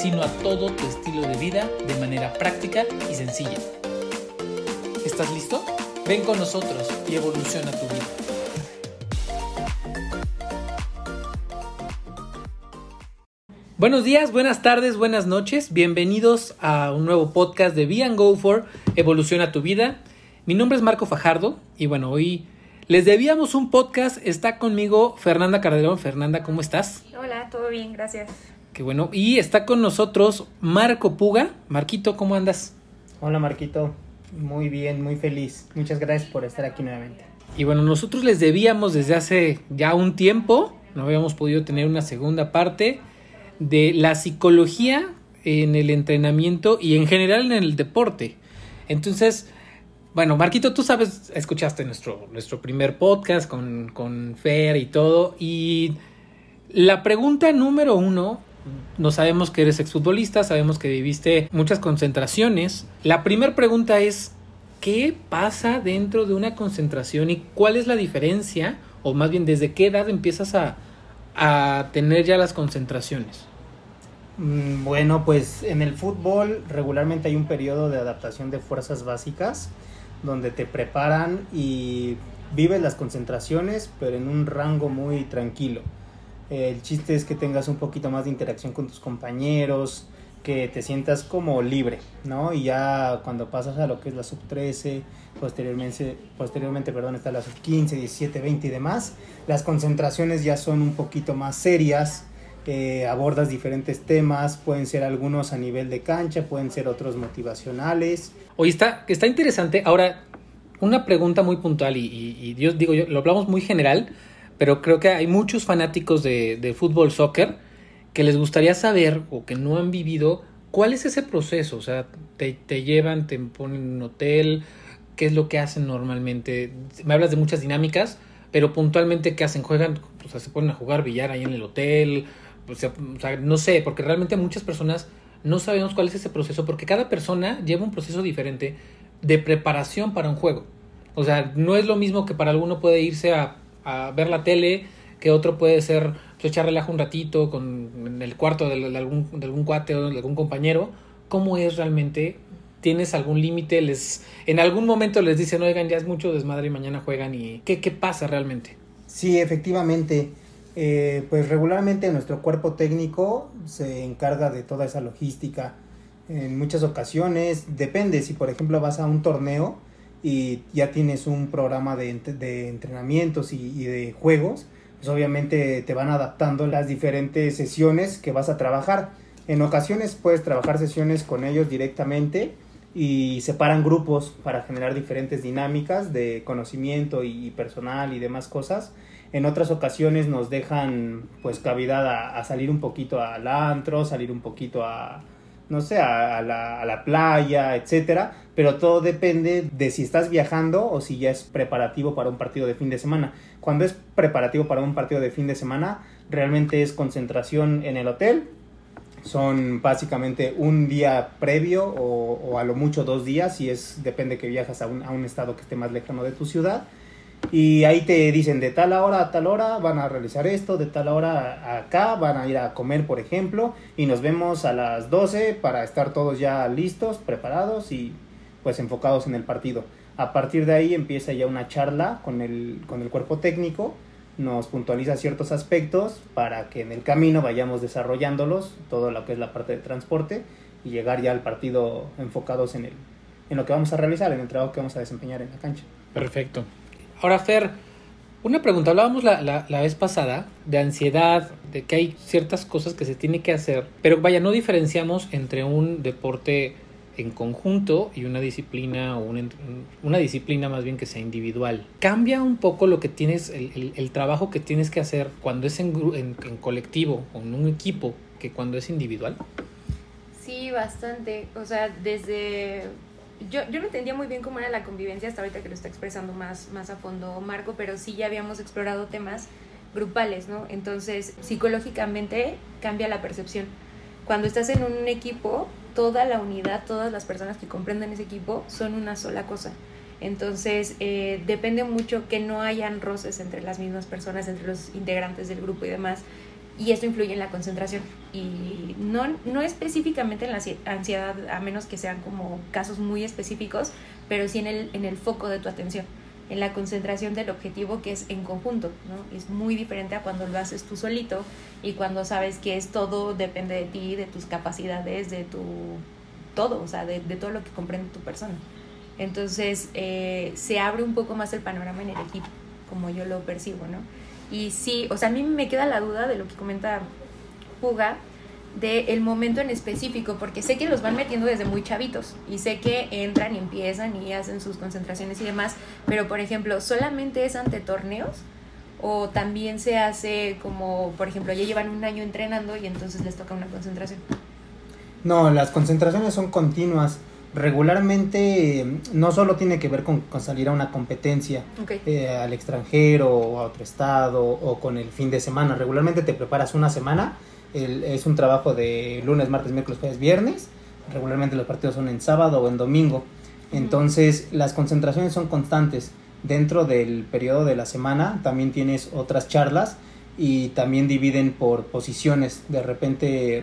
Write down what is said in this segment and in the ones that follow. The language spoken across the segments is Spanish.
sino a todo tu estilo de vida de manera práctica y sencilla. ¿Estás listo? Ven con nosotros y evoluciona tu vida. Buenos días, buenas tardes, buenas noches. Bienvenidos a un nuevo podcast de Be and Go For Evoluciona tu vida. Mi nombre es Marco Fajardo y bueno, hoy les debíamos un podcast. Está conmigo Fernanda Carderón. Fernanda, ¿cómo estás? Hola, todo bien, gracias. Qué bueno. Y está con nosotros Marco Puga. Marquito, ¿cómo andas? Hola Marquito, muy bien, muy feliz. Muchas gracias por estar aquí nuevamente. Y bueno, nosotros les debíamos desde hace ya un tiempo, no habíamos podido tener una segunda parte de la psicología en el entrenamiento y en general en el deporte. Entonces, bueno, Marquito, tú sabes, escuchaste nuestro, nuestro primer podcast con, con Fer y todo. Y la pregunta número uno, no sabemos que eres exfutbolista, sabemos que viviste muchas concentraciones. La primera pregunta es, ¿qué pasa dentro de una concentración y cuál es la diferencia? O más bien, ¿desde qué edad empiezas a, a tener ya las concentraciones? Mm, bueno, pues en el fútbol regularmente hay un periodo de adaptación de fuerzas básicas donde te preparan y vives las concentraciones, pero en un rango muy tranquilo. El chiste es que tengas un poquito más de interacción con tus compañeros, que te sientas como libre, ¿no? Y ya cuando pasas a lo que es la sub 13, posteriormente, posteriormente perdón, está la sub 15, 17, 20 y demás, las concentraciones ya son un poquito más serias, eh, abordas diferentes temas, pueden ser algunos a nivel de cancha, pueden ser otros motivacionales. Oye, está, está interesante. Ahora, una pregunta muy puntual y, y, Dios, digo yo, lo hablamos muy general, pero creo que hay muchos fanáticos de, de fútbol, soccer, que les gustaría saber o que no han vivido cuál es ese proceso. O sea, te, te llevan, te ponen en un hotel, qué es lo que hacen normalmente. Me hablas de muchas dinámicas, pero puntualmente qué hacen, juegan, o sea, se ponen a jugar billar ahí en el hotel, o sea, no sé, porque realmente muchas personas no sabemos cuál es ese proceso, porque cada persona lleva un proceso diferente de preparación para un juego. O sea, no es lo mismo que para alguno puede irse a, a ver la tele, que otro puede ser pues, echar relajo un ratito con, en el cuarto de, algún, de algún cuate o de algún compañero. ¿Cómo es realmente? ¿Tienes algún límite? les En algún momento les dicen, oigan, ya es mucho desmadre y mañana juegan. y ¿Qué, qué pasa realmente? Sí, efectivamente. Eh, pues regularmente nuestro cuerpo técnico se encarga de toda esa logística. En muchas ocasiones, depende si por ejemplo vas a un torneo y ya tienes un programa de, de entrenamientos y, de juegos, pues obviamente te van adaptando las diferentes sesiones que vas a trabajar. En ocasiones puedes trabajar sesiones con ellos directamente y separan grupos para generar diferentes dinámicas de conocimiento y personal y demás cosas en otras ocasiones nos dejan pues cavidad a, salir un poquito al antro, salir un poquito a, no sé, a, la, a, la, playa, etcétera, pero todo depende de si estás viajando o si ya es preparativo para un partido de fin de semana. Cuando es preparativo para un partido de fin de semana, realmente es concentración en el hotel. Son básicamente un día previo o, a lo mucho dos días, si es, depende que viajas a un, a un estado que esté más lejano de tu ciudad y ahí te dicen de tal hora a tal hora van a realizar esto, de tal hora acá van a ir a comer, por ejemplo, y nos vemos a las 12 para estar todos ya listos, preparados y pues enfocados en el partido. A partir de ahí empieza ya una charla con el, con el cuerpo técnico, nos puntualiza ciertos aspectos para que en el camino vayamos desarrollándolos, todo lo que es la parte de transporte, y llegar ya al partido enfocados en, el, en lo que vamos a realizar, en el trabajo que vamos a desempeñar en la cancha. Perfecto. Ahora, Fer, una pregunta. Hablábamos la, la, la, vez pasada de ansiedad, de que hay ciertas cosas que se tiene que hacer, pero vaya, no diferenciamos entre un deporte en conjunto y una disciplina o una, una disciplina más bien que sea individual. ¿Cambia un poco lo que tienes, el, el, el trabajo que tienes que hacer cuando es en, en, en colectivo o en un equipo que cuando es individual? Sí, bastante. O sea, desde yo, yo no entendía muy bien cómo era la convivencia hasta ahorita que lo está expresando más, más a fondo Marco, pero sí ya habíamos explorado temas grupales, ¿no? Entonces, psicológicamente cambia la percepción. Cuando estás en un equipo, toda la unidad, todas las personas que comprenden ese equipo son una sola cosa. Entonces, eh, depende mucho que no hayan roces entre las mismas personas, entre los integrantes del grupo y demás, y esto influye en la concentración. Y no, no específicamente en la ansiedad, a menos que sean como casos muy específicos, pero sí en el, en el foco de tu atención, en la concentración del objetivo que es en conjunto. ¿no? Es muy diferente a cuando lo haces tú solito y cuando sabes que es todo depende de ti, de tus capacidades, de tu todo, o sea, de, de todo lo que comprende tu persona. Entonces eh, se abre un poco más el panorama en el equipo, como yo lo percibo, ¿no? Y sí, o sea, a mí me queda la duda de lo que comenta Puga, del el momento en específico, porque sé que los van metiendo desde muy chavitos y sé que entran y empiezan y hacen sus concentraciones y demás, pero por ejemplo, ¿solamente es ante torneos? ¿O también se hace como, por ejemplo, ya llevan un año entrenando y entonces les toca una concentración? No, las concentraciones son continuas regularmente no solo tiene que ver con, salir a una competencia eh, al extranjero o a otro estado o con el fin de semana. Regularmente te preparas una semana, es un trabajo de lunes, martes, miércoles, jueves, viernes. Regularmente los partidos son en sábado o en domingo. Entonces las concentraciones son constantes. Dentro del periodo de la semana también tienes otras charlas y también dividen por posiciones. De repente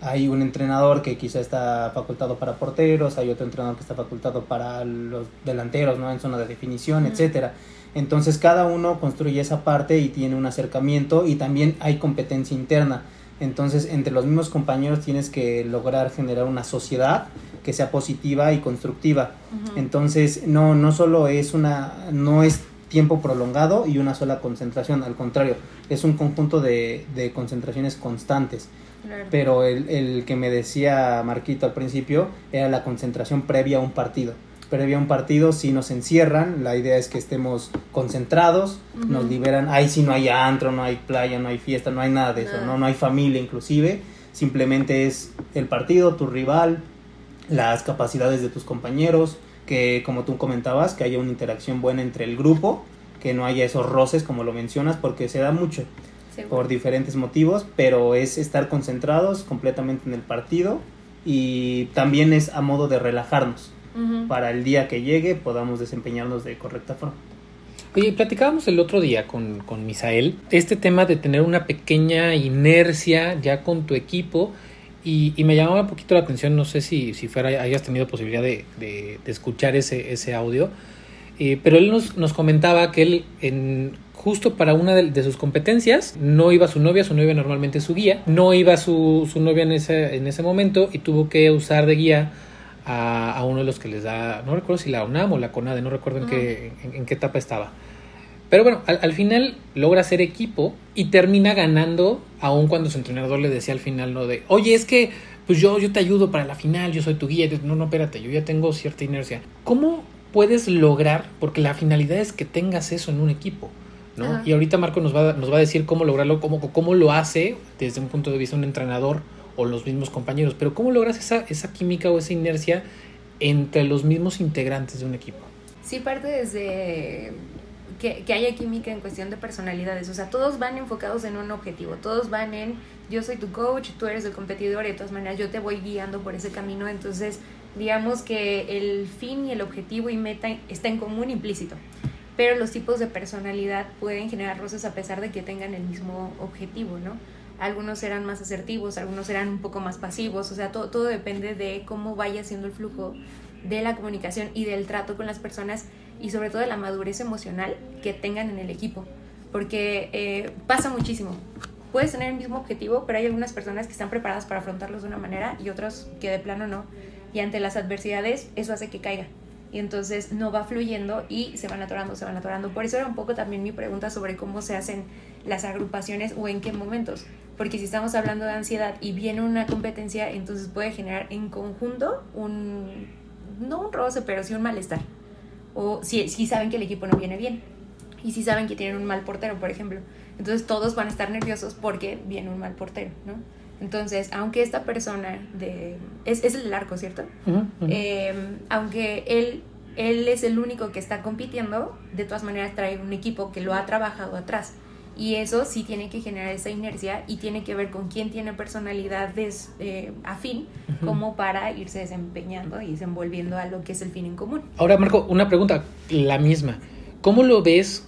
hay un entrenador que quizá está facultado para porteros, hay otro entrenador que está facultado para los delanteros, ¿no? En zona de definición, etcétera. Entonces cada uno construye esa parte y tiene un acercamiento y también hay competencia interna. Entonces entre los mismos compañeros tienes que lograr generar una sociedad que sea positiva y constructiva. Entonces no no solo es una no es tiempo prolongado y una sola concentración, al contrario, es un conjunto de, de concentraciones constantes. Pero el, el, que me decía Marquito al principio era la concentración previa a un partido. Previa a un partido, si nos encierran, la idea es que estemos concentrados, nos liberan. Ahí si no hay antro, no hay playa, no hay fiesta, no hay nada de eso, ¿no? no hay familia inclusive. Simplemente es el partido, tu rival, las capacidades de tus compañeros, que como tú comentabas, que haya una interacción buena entre el grupo, que no haya esos roces como lo mencionas, porque se da mucho por diferentes motivos, pero es estar concentrados completamente en el partido y también es a modo de relajarnos. Para el día que llegue podamos desempeñarnos de correcta forma. Oye, platicábamos el otro día con, con Misael este tema de tener una pequeña inercia ya con tu equipo y, y, me llamaba un poquito la atención, no sé si, si fuera, hayas tenido posibilidad de, de, escuchar ese, ese audio, eh, pero él nos, nos comentaba que él en, justo para una de, sus competencias. No iba su novia, su novia normalmente es su guía. No iba su, su novia en ese, en ese momento y tuvo que usar de guía a, uno de los que les da, no recuerdo si la UNAM o la CONADE, no recuerdo en, qué, en, qué etapa estaba. Pero bueno, al, final logra ser equipo y termina ganando, aun cuando su entrenador le decía al final no de, oye, es que pues yo, yo te ayudo para la final, yo soy tu guía. No, no, espérate, yo ya tengo cierta inercia. ¿Cómo puedes lograr? Porque la finalidad es que tengas eso en un equipo. Y ahorita Marco nos va, nos va a decir cómo lograrlo, cómo, cómo lo hace desde un punto de vista un entrenador o los mismos compañeros, pero cómo logras esa, esa química o esa inercia entre los mismos integrantes de un equipo. Sí, parte desde que, que, haya química en cuestión de personalidades. O sea, todos van enfocados en un objetivo. Todos van en yo soy tu coach, tú eres el competidor y de todas maneras yo te voy guiando por ese camino. Entonces, digamos que el fin y el objetivo y meta está en común implícito pero los tipos de personalidad pueden generar roces a pesar de que tengan el mismo objetivo, ¿no? Algunos serán más asertivos, algunos serán un poco más pasivos, o sea, todo, todo depende de cómo vaya siendo el flujo de la comunicación y del trato con las personas y sobre todo de la madurez emocional que tengan en el equipo, porque eh, pasa muchísimo. Puedes tener el mismo objetivo, pero hay algunas personas que están preparadas para afrontarlos de una manera y otras que de plano no. Y ante las adversidades eso hace que caiga y entonces no va fluyendo y se van atorando, se van atorando. Por eso era un poco también mi pregunta sobre cómo se hacen las agrupaciones o en qué momentos. Porque si estamos hablando de ansiedad y viene una competencia, entonces puede generar en conjunto un, no un roce, pero sí un malestar. O si, si saben que el equipo no viene bien y si saben que tienen un mal portero, por ejemplo. Entonces todos van a estar nerviosos porque viene un mal portero, ¿no? Entonces, aunque esta persona de... Es, es el arco, ¿cierto? Eh, aunque él, él es el único que está compitiendo, de todas maneras trae un equipo que lo ha trabajado atrás. Y eso sí tiene que generar esa inercia y tiene que ver con quién tiene personalidades eh, afín como para irse desempeñando y desenvolviendo a lo que es el fin en común. Ahora, Marco, una pregunta, la misma. ¿Cómo lo ves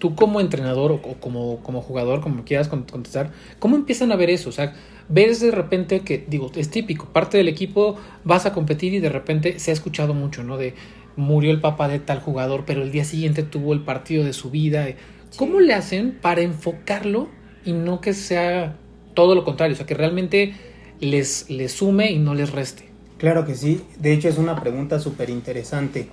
tú como entrenador o, como, como jugador, como quieras contestar? ¿Cómo empiezan a ver eso? O sea, ves de repente que, digo, es típico, parte del equipo vas a competir y de repente se ha escuchado mucho, ¿no? De murió el papá de tal jugador, pero el día siguiente tuvo el partido de su vida. ¿Cómo le hacen para enfocarlo y no que sea todo lo contrario? O sea, que realmente les, les sume y no les reste. Claro que sí. De hecho, es una pregunta súper interesante.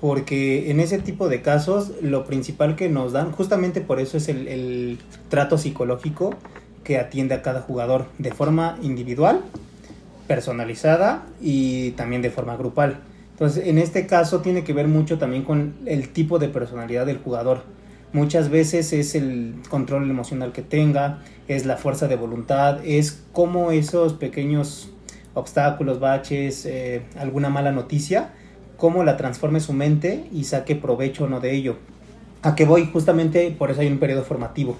Porque en ese tipo de casos, lo principal que nos dan, justamente por eso es el, el trato psicológico que atiende a cada jugador de forma individual, personalizada y también de forma grupal. Entonces, en este caso tiene que ver mucho también con el tipo de personalidad del jugador Muchas veces es el control emocional que tenga, es la fuerza de voluntad, es cómo esos pequeños obstáculos, baches, eh, alguna mala noticia, cómo la transforme su mente y saque provecho o no de ello. A qué voy justamente por eso hay un periodo formativo.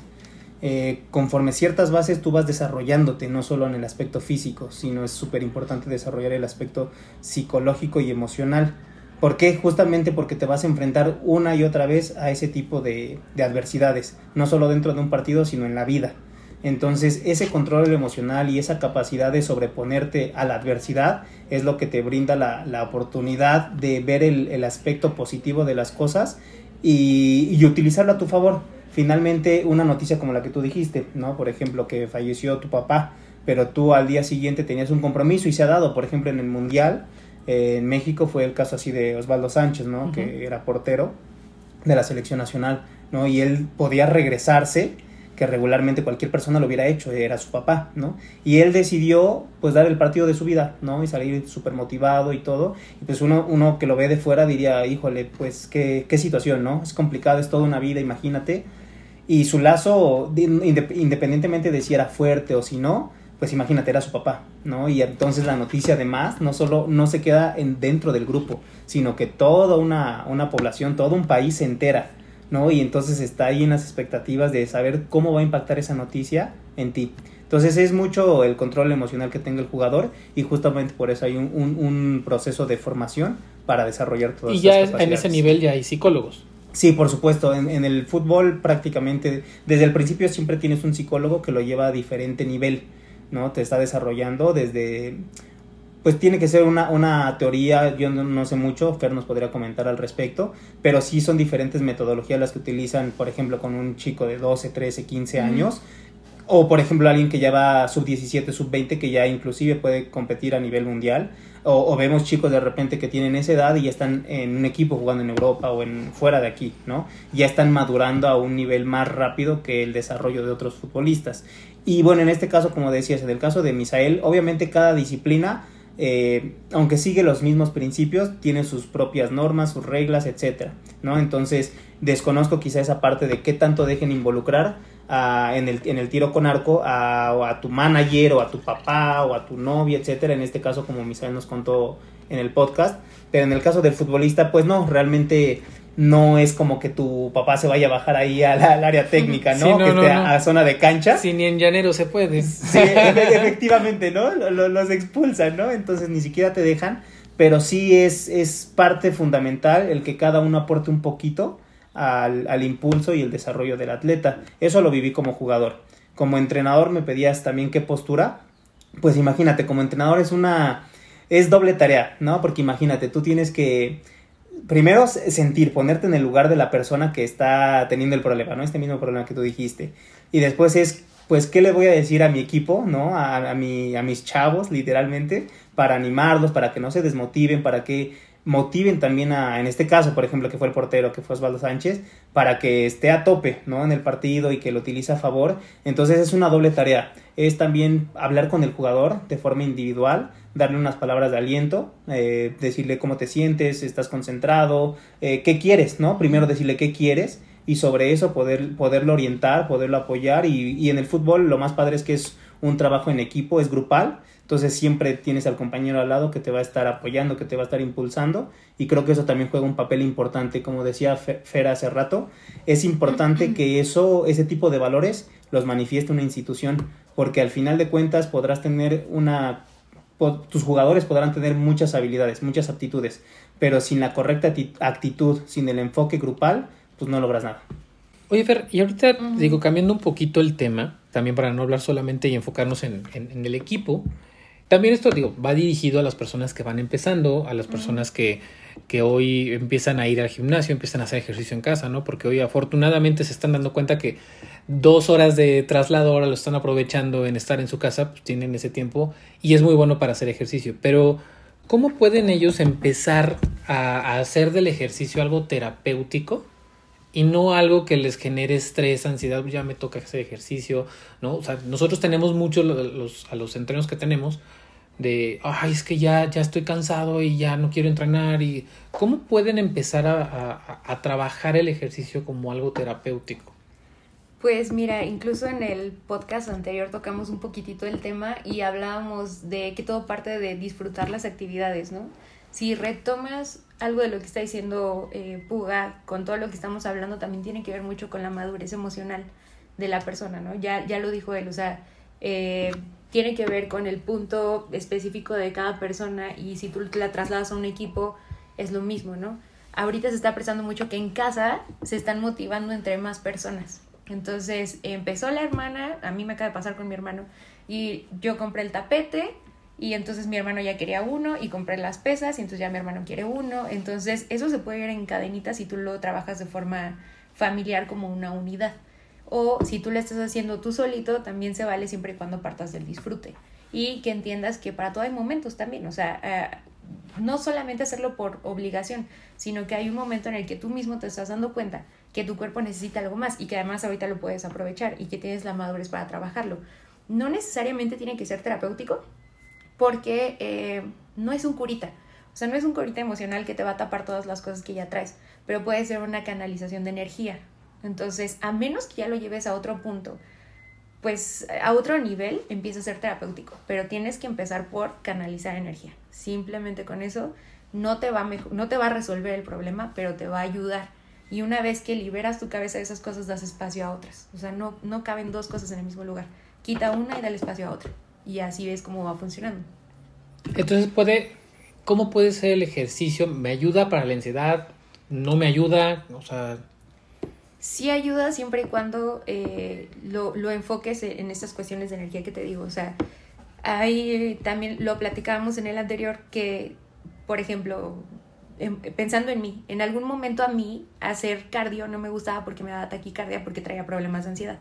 Eh, conforme ciertas bases tú vas desarrollándote, no solo en el aspecto físico, sino es súper importante desarrollar el aspecto psicológico y emocional ¿Por qué? Justamente porque te vas a enfrentar una y otra vez a ese tipo de, adversidades, no solo dentro de un partido, sino en la vida. Entonces, ese control emocional y esa capacidad de sobreponerte a la adversidad es lo que te brinda la, oportunidad de ver el, aspecto positivo de las cosas y, y, utilizarlo a tu favor. Finalmente, una noticia como la que tú dijiste, ¿no? Por ejemplo, que falleció tu papá, pero tú al día siguiente tenías un compromiso y se ha dado, por ejemplo, en el Mundial, en México fue el caso así de Osvaldo Sánchez, ¿no? Que era portero de la selección nacional, ¿no? Y él podía regresarse, que regularmente cualquier persona lo hubiera hecho, era su papá, ¿no? Y él decidió, pues, dar el partido de su vida, ¿no? Y salir súper motivado y todo. Y pues uno, uno que lo ve de fuera diría, híjole, pues, qué, qué situación, ¿no? Es complicado, es toda una vida, imagínate. Y su lazo, independientemente de si era fuerte o si no, pues imagínate, era su papá, ¿no? Y entonces la noticia además no solo no se queda en, dentro del grupo, sino que toda una, una población, todo un país se entera, ¿no? Y entonces está ahí en las expectativas de saber cómo va a impactar esa noticia en ti. Entonces es mucho el control emocional que tenga el jugador y justamente por eso hay un, un, proceso de formación para desarrollar todas Y ya en ese nivel ya hay psicólogos. Sí, por supuesto. En, en, el fútbol prácticamente desde el principio siempre tienes un psicólogo que lo lleva a diferente nivel. ¿no? Te está desarrollando desde, pues tiene que ser una, una teoría, yo no, sé mucho, Fer nos podría comentar al respecto, pero sí son diferentes metodologías las que utilizan, por ejemplo, con un chico de 12, 13, 15 años, o por ejemplo alguien que ya va sub 17, sub 20, que ya inclusive puede competir a nivel mundial, o, vemos chicos de repente que tienen esa edad y ya están en un equipo jugando en Europa o en fuera de aquí, ¿no? Ya están madurando a un nivel más rápido que el desarrollo de otros futbolistas. Y bueno, en este caso, como decías, en el caso de Misael, obviamente cada disciplina, eh, aunque sigue los mismos principios, tiene sus propias normas, sus reglas, etcétera, ¿no? Entonces, desconozco quizá esa parte de qué tanto dejen involucrar en, el, en el tiro con arco a, a tu manager o a tu papá o a tu novia, etcétera. En este caso, como Misael nos contó en el podcast. Pero en el caso del futbolista, pues no, realmente no es como que tu papá se vaya a bajar ahí al, área técnica, ¿no? que esté a, zona de cancha. Si ni en llanero se puede. Sí, efectivamente, ¿no? Los, expulsan, ¿no? Entonces ni siquiera te dejan, pero sí es, es parte fundamental el que cada uno aporte un poquito al, al impulso y el desarrollo del atleta. Eso lo viví como jugador. Como entrenador me pedías también qué postura. Pues imagínate, como entrenador es una... es doble tarea, ¿no? Porque imagínate, tú tienes que primero sentir, ponerte en el lugar de la persona que está teniendo el problema, ¿no? Este mismo problema que tú dijiste. Y después es, pues, ¿qué le voy a decir a mi equipo, ¿no? A, mi, a mis chavos, literalmente, para animarlos, para que no se desmotiven, para que motiven también a, en este caso, por ejemplo, que fue el portero, que fue Osvaldo Sánchez, para que esté a tope, ¿no? En el partido y que lo utilice a favor. Entonces es una doble tarea. Es también hablar con el jugador de forma individual, darle unas palabras de aliento, eh, decirle cómo te sientes, estás concentrado, eh, qué quieres, ¿no? Primero decirle qué quieres y sobre eso poder, poderlo orientar, poderlo apoyar y, y, en el fútbol lo más padre es que es un trabajo en equipo, es grupal, entonces siempre tienes al compañero al lado que te va a estar apoyando, que te va a estar impulsando. Y creo que eso también juega un papel importante, como decía Fer hace rato, es importante que eso, ese tipo de valores los manifieste una institución, porque al final de cuentas podrás tener una tus jugadores podrán tener muchas habilidades, muchas aptitudes, pero sin la correcta actitud, sin el enfoque grupal, pues no logras nada. Oye, Fer, y ahorita digo, cambiando un poquito el tema, también para no hablar solamente y enfocarnos en, en el equipo, también esto, digo, va dirigido a las personas que van empezando, a las personas que, que hoy empiezan a ir al gimnasio, empiezan a hacer ejercicio en casa, ¿no? Porque hoy afortunadamente se están dando cuenta que dos horas de traslado ahora lo están aprovechando en estar en su casa, pues tienen ese tiempo y es muy bueno para hacer ejercicio. Pero, ¿cómo pueden ellos empezar a, a hacer del ejercicio algo terapéutico? Y no algo que les genere estrés, ansiedad, ya me toca hacer ejercicio, ¿no? O sea, nosotros tenemos mucho los, a los entrenos que tenemos de, ay, es que ya, ya estoy cansado y ya no quiero entrenar y cómo pueden empezar a, a, trabajar el ejercicio como algo terapéutico. Pues mira, incluso en el podcast anterior tocamos un poquitito el tema y hablábamos de que todo parte de disfrutar las actividades, ¿no? Si retomas algo de lo que está diciendo eh, Puga, con todo lo que estamos hablando, también tiene que ver mucho con la madurez emocional de la persona, ¿no? Ya, ya lo dijo él, o sea, eh, tiene que ver con el punto específico de cada persona y si tú la trasladas a un equipo, es lo mismo, ¿no? Ahorita se está prestando mucho que en casa se están motivando entre más personas. Entonces empezó la hermana, a mí me acaba de pasar con mi hermano, y yo compré el tapete, y entonces mi hermano ya quería uno y compré las pesas y entonces ya mi hermano quiere uno. Entonces eso se puede ver en cadenitas si tú lo trabajas de forma familiar como una unidad. O si tú lo estás haciendo tú solito, también se vale siempre y cuando partas del disfrute. Y que entiendas que para todo hay momentos también. O sea, eh, no solamente hacerlo por obligación, sino que hay un momento en el que tú mismo te estás dando cuenta que tu cuerpo necesita algo más y que además ahorita lo puedes aprovechar y que tienes la madurez para trabajarlo. No necesariamente tiene que ser terapéutico, porque eh, no es un curita. O sea, no es un curita emocional que te va a tapar todas las cosas que ya traes, pero puede ser una canalización de energía. Entonces, a menos que ya lo lleves a otro punto, pues a otro nivel empieza a ser terapéutico, pero tienes que empezar por canalizar energía. Simplemente con eso no te va a, no te va a resolver el problema, pero te va a ayudar. Y una vez que liberas tu cabeza de esas cosas, das espacio a otras. O sea, no, no caben dos cosas en el mismo lugar. Quita una y dale espacio a otra y así ves cómo va funcionando. Entonces puede, ¿cómo puede ser el ejercicio? ¿Me ayuda para la ansiedad? ¿No me ayuda? O sea... Sí ayuda siempre y cuando eh, lo, lo, enfoques en estas cuestiones de energía que te digo. O sea, ahí también lo platicábamos en el anterior que, por ejemplo, em, pensando en mí, en algún momento a mí hacer cardio no me gustaba porque me daba taquicardia porque traía problemas de ansiedad.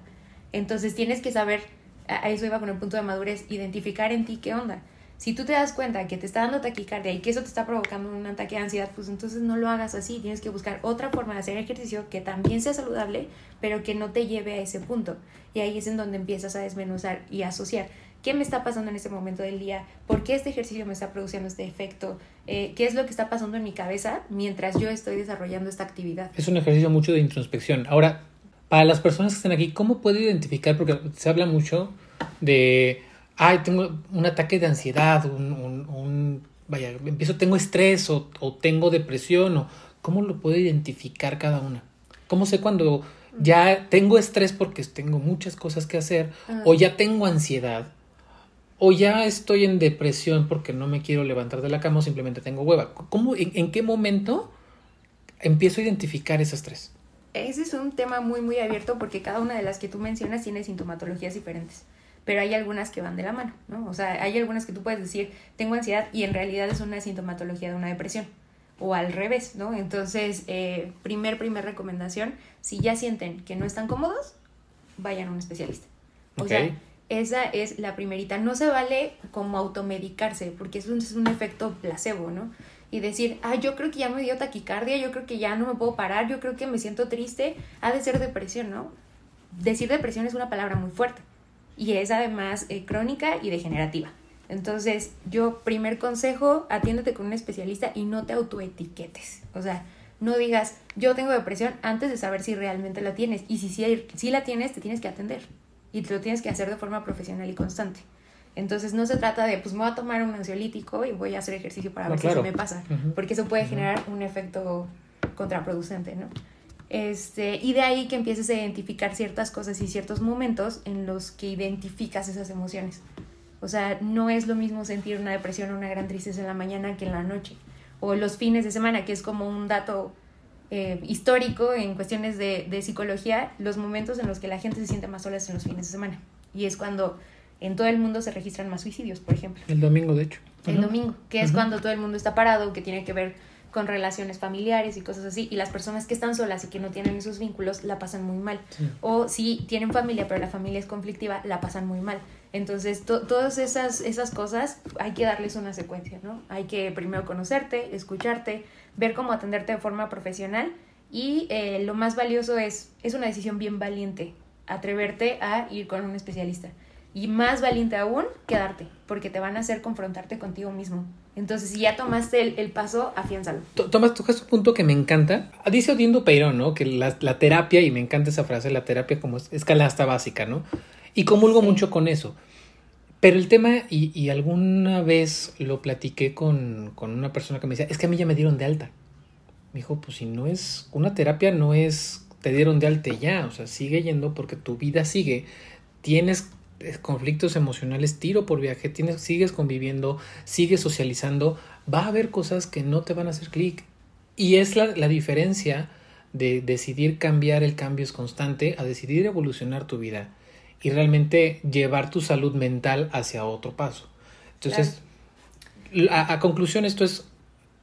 Entonces tienes que saber a eso iba con el punto de madurez, identificar en ti qué onda. Si tú te das cuenta que te está dando taquicardia y que eso te está provocando un ataque de ansiedad, pues entonces no lo hagas así. Tienes que buscar otra forma de hacer ejercicio que también sea saludable, pero que no te lleve a ese punto. Y ahí es en donde empiezas a desmenuzar y asociar. ¿Qué me está pasando en este momento del día? ¿Por qué este ejercicio me está produciendo este efecto? Eh, ¿Qué es lo que está pasando en mi cabeza mientras yo estoy desarrollando esta actividad? Es un ejercicio mucho de introspección. Ahora, para las personas que están aquí, ¿cómo puedo identificar? Porque se habla mucho de, ay, tengo un ataque de ansiedad, un, vaya, empiezo, tengo estrés o, tengo depresión, o cómo lo puedo identificar cada una. ¿Cómo sé cuando ya tengo estrés porque tengo muchas cosas que hacer, o ya tengo ansiedad, o ya estoy en depresión porque no me quiero levantar de la cama o simplemente tengo hueva? ¿Cómo, en qué momento empiezo a identificar ese estrés? Ese es un tema muy, muy abierto porque cada una de las que tú mencionas tiene sintomatologías diferentes, pero hay algunas que van de la mano, ¿no? O sea, hay algunas que tú puedes decir, tengo ansiedad y en realidad es una sintomatología de una depresión o al revés, ¿no? Entonces, eh, primer, primer recomendación, si ya sienten que no están cómodos, vayan a un especialista. O sea, esa es la primerita. No se vale como automedicarse, porque eso es un efecto placebo, ¿no? Y decir, ah, yo creo que ya me dio taquicardia, yo creo que ya no me puedo parar, yo creo que me siento triste, ha de ser depresión, ¿no? Decir depresión es una palabra muy fuerte y es además eh, crónica y degenerativa. Entonces, yo, primer consejo, atiéndete con un especialista y no te autoetiquetes. O sea, no digas, yo tengo depresión antes de saber si realmente la tienes. Y si, si, si la tienes, te tienes que atender. y te lo tienes que hacer de forma profesional y constante. Entonces no se trata de, pues me voy a tomar un ansiolítico y voy a hacer ejercicio para ver si se me pasa, porque eso puede generar un efecto contraproducente, ¿no? Este, y de ahí que empieces a identificar ciertas cosas y ciertos momentos en los que identificas esas emociones. O sea, no es lo mismo sentir una depresión o una gran tristeza en la mañana que en la noche. O los fines de semana, que es como un dato eh, histórico en cuestiones de, de, psicología, los momentos en los que la gente se siente más sola es en los fines de semana. Y es cuando en todo el mundo se registran más suicidios, por ejemplo. El domingo, de hecho. El domingo, que es cuando todo el mundo está parado, que tiene que ver con relaciones familiares y cosas así, y las personas que están solas y que no tienen esos vínculos la pasan muy mal. O si tienen familia, pero la familia es conflictiva, la pasan muy mal. Entonces, todas esas, esas cosas hay que darles una secuencia, ¿no? Hay que primero conocerte, escucharte, ver cómo atenderte de forma profesional y eh, lo más valioso es, es una decisión bien valiente, atreverte a ir con un especialista. Y más valiente aún, quedarte, porque te van a hacer confrontarte contigo mismo. Entonces, si ya tomaste el, el paso, afiánzalo. Tomas, tocas un punto que me encanta. Dice Odindo Peirón, ¿no? Que la, la, terapia, y me encanta esa frase, la terapia como escala hasta básica, ¿no? Y comulgo sí. mucho con eso. Pero el tema, y, y alguna vez lo platiqué con, con, una persona que me decía, es que a mí ya me dieron de alta. Me dijo, pues si no es, una terapia no es, te dieron de alta ya, o sea, sigue yendo porque tu vida sigue. Tienes conflictos emocionales tiro por viaje, tienes, sigues conviviendo, sigues socializando, va a haber cosas que no te van a hacer clic. Y es la, la, diferencia de decidir cambiar, el cambio es constante, a decidir evolucionar tu vida y realmente llevar tu salud mental hacia otro paso. Entonces, claro. a, a conclusión, esto es,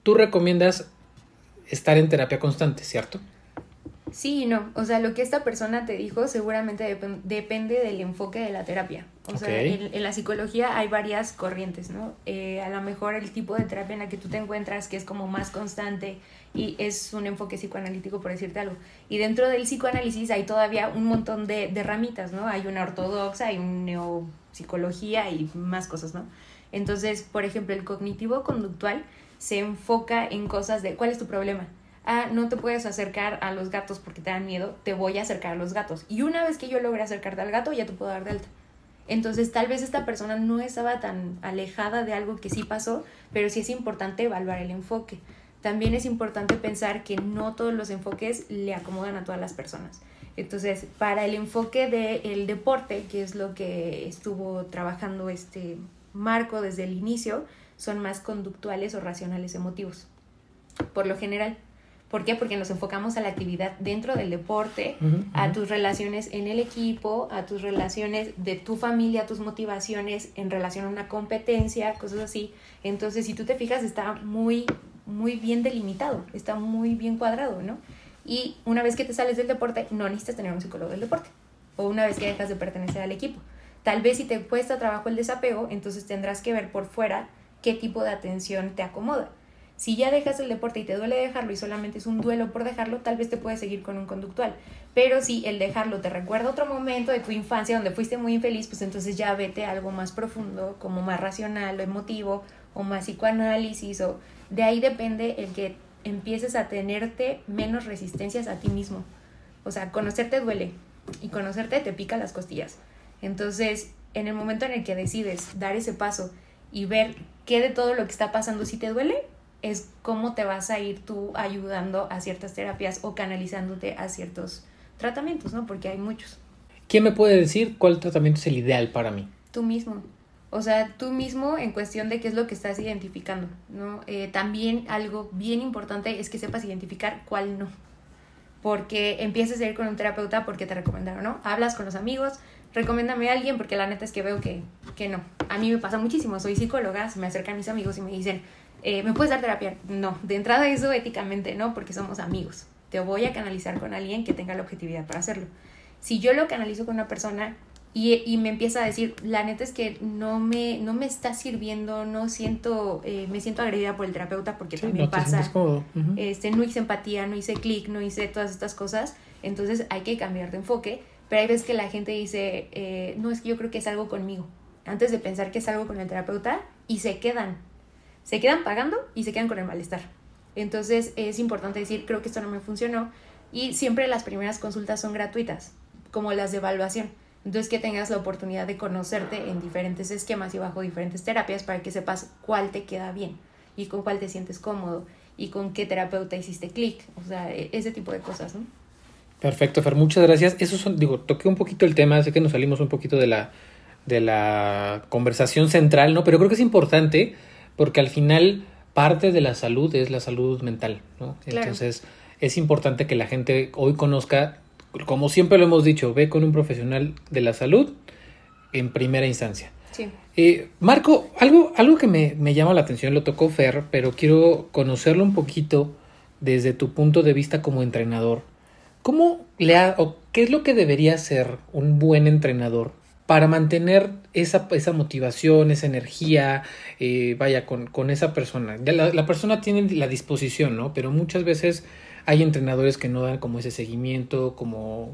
tú recomiendas estar en terapia constante, ¿cierto? Sí y no. O sea, lo que esta persona te dijo seguramente dep depende del enfoque de la terapia. O okay. sea, en, en, la psicología hay varias corrientes, ¿no? Eh, a lo mejor el tipo de terapia en la que tú te encuentras, que es como más constante y es un enfoque psicoanalítico, por decirte algo. Y dentro del psicoanálisis hay todavía un montón de, de ramitas, ¿no? Hay una ortodoxa, hay un neopsicología y más cosas, ¿no? Entonces, por ejemplo, el cognitivo-conductual se enfoca en cosas de cuál es tu problema ah, no te puedes acercar a los gatos porque te dan miedo, te voy a acercar a los gatos. Y una vez que yo logre acercarte al gato, ya te puedo dar de alta. Entonces, tal vez esta persona no estaba tan alejada de algo que sí pasó, pero sí es importante evaluar el enfoque. También es importante pensar que no todos los enfoques le acomodan a todas las personas. Entonces, para el enfoque del de deporte, que es lo que estuvo trabajando este Marco desde el inicio, son más conductuales o racionales emotivos, por lo general. ¿Por qué? Porque nos enfocamos a la actividad dentro del deporte, uh -huh, a tus relaciones en el equipo, a tus relaciones de tu familia, tus motivaciones en relación a una competencia, cosas así. Entonces, si tú te fijas, está muy, muy bien delimitado, está muy bien cuadrado, ¿no? Y una vez que te sales del deporte, no necesitas tener un psicólogo del deporte. O una vez que dejas de pertenecer al equipo. Tal vez si te cuesta trabajo el desapego, entonces tendrás que ver por fuera qué tipo de atención te acomoda si ya dejas el deporte y te duele dejarlo y solamente es un duelo por dejarlo, tal vez te puedes seguir con un conductual. Pero si el dejarlo te recuerda otro momento de tu infancia donde fuiste muy infeliz, pues entonces ya vete algo más profundo, como más racional o emotivo, o más psicoanálisis, o de ahí depende el que empieces a tenerte menos resistencias a ti mismo. O sea, conocerte duele y conocerte te pica las costillas. Entonces, en el momento en el que decides dar ese paso y ver qué de todo lo que está pasando si te duele, es cómo te vas a ir tú ayudando a ciertas terapias o canalizándote a ciertos tratamientos, ¿no? Porque hay muchos. ¿Quién me puede decir cuál tratamiento es el ideal para mí? Tú mismo. O sea, tú mismo en cuestión de qué es lo que estás identificando, ¿no? Eh, también algo bien importante es que sepas identificar cuál no. Porque empieces a ir con un terapeuta porque te recomendaron, ¿no? Hablas con los amigos, recomiéndame a alguien porque la neta es que veo que, que no. A mí me pasa muchísimo, soy psicóloga, se me acercan mis amigos y me dicen, eh, ¿me puedes dar terapia? No, de entrada eso éticamente no, porque somos amigos. Te voy a canalizar con alguien que tenga la objetividad para hacerlo. Si yo lo canalizo con una persona y, y me empieza a decir, la neta es que no me, no me está sirviendo, no siento, eh, me siento agredida por el terapeuta porque sí, también no pasa. Uh -huh. este, no hice empatía, no hice clic, no hice todas estas cosas. Entonces hay que cambiar de enfoque. Pero hay veces que la gente dice, eh, no, es que yo creo que es algo conmigo. Antes de pensar que es algo con el terapeuta y se quedan se quedan pagando y se quedan con el malestar. Entonces es importante decir, creo que esto no me funcionó y siempre las primeras consultas son gratuitas, como las de evaluación. Entonces que tengas la oportunidad de conocerte en diferentes esquemas y bajo diferentes terapias para que sepas cuál te queda bien y con cuál te sientes cómodo y con qué terapeuta hiciste clic, o sea, e-, ese tipo de cosas. Perfecto, Fer, muchas gracias. Eso son, digo, toqué un poquito el tema, sé que nos salimos un poquito de la, de la conversación central, ¿no? Pero creo que es importante porque al final parte de la salud es la salud mental, ¿no? Entonces es importante que la gente hoy conozca, como siempre lo hemos dicho, ve con un profesional de la salud en primera instancia. Sí. Eh, Marco, algo, algo que me, me llama la atención, lo tocó Fer, pero quiero conocerlo un poquito desde tu punto de vista como entrenador. ¿Cómo le ha, o qué es lo que debería hacer un buen entrenador para mantener esa, esa motivación, esa energía, eh, vaya, con, con, esa persona? La, persona tiene la disposición, ¿no? Pero muchas veces hay entrenadores que no dan como ese seguimiento, como...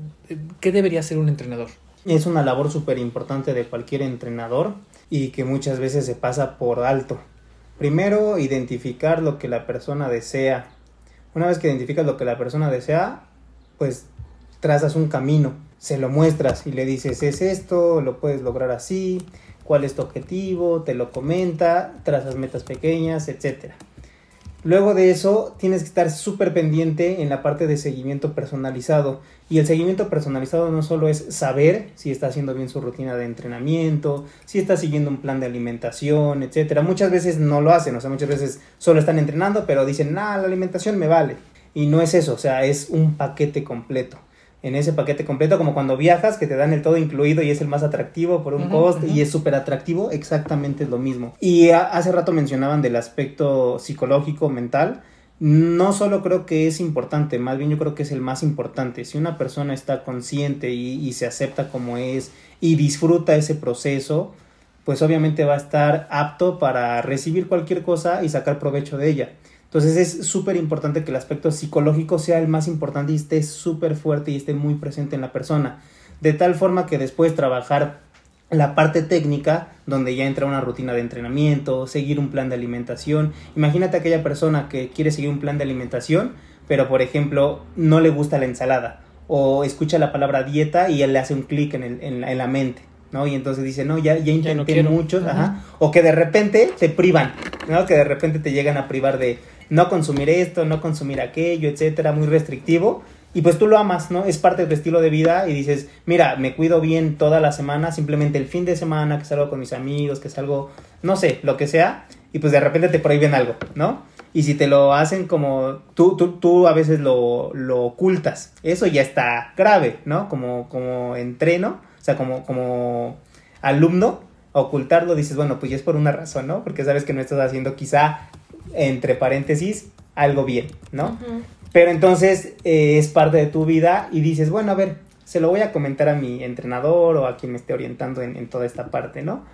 ¿Qué debería hacer un entrenador? Es una labor súper importante de cualquier entrenador y que muchas veces se pasa por alto. Primero, identificar lo que la persona desea. Una vez que identificas lo que la persona desea, pues trazas un camino, se lo muestras y le dices, es esto, lo puedes lograr así, cuál es tu objetivo, te lo comenta, trazas metas pequeñas, etc. Luego de eso, tienes que estar súper pendiente en la parte de seguimiento personalizado. Y el seguimiento personalizado no solo es saber si está haciendo bien su rutina de entrenamiento, si está siguiendo un plan de alimentación, etc. Muchas veces no lo hacen, o sea, muchas veces solo están entrenando, pero dicen, nah, la alimentación me vale. Y no es eso, o sea, es un paquete completo. En ese paquete completo, como cuando viajas, que te dan el todo incluido y es el más atractivo por un cost y es súper atractivo, exactamente es lo mismo. Y hace rato mencionaban del aspecto psicológico, mental. No solo creo que es importante, más bien yo creo que es el más importante. Si una persona está consciente y, y se acepta como es y disfruta ese proceso, pues obviamente va a estar apto para recibir cualquier cosa y sacar provecho de ella. Entonces es súper importante que el aspecto psicológico sea el más importante y esté súper fuerte y esté muy presente en la persona. De tal forma que después trabajar la parte técnica, donde ya entra una rutina de entrenamiento, seguir un plan de alimentación. Imagínate aquella persona que quiere seguir un plan de alimentación, pero por ejemplo no le gusta la ensalada o escucha la palabra dieta y él le hace un clic en, en, en, la mente. ¿no? Y entonces dice, no, ya, ya intenté no muchos, ajá. O que de repente te privan, ¿no? Que de repente te llegan a privar de, no consumir esto, no consumir aquello, etcétera, muy restrictivo. Y pues tú lo amas, ¿no? Es parte de tu estilo de vida y dices, mira, me cuido bien toda la semana, simplemente el fin de semana que salgo con mis amigos, que salgo, no sé, lo que sea, y pues de repente te prohíben algo, ¿no? Y si te lo hacen como tú, tú, tú a veces lo, lo ocultas, eso ya está grave, ¿no? Como, como entreno, o sea, como, como alumno, ocultarlo, dices, bueno, pues ya es por una razón, ¿no? Porque sabes que no estás haciendo quizá entre paréntesis, algo bien, ¿no? Pero entonces eh, es parte de tu vida y dices, bueno, a ver, se lo voy a comentar a mi entrenador o a quien me esté orientando en, toda esta parte, ¿no?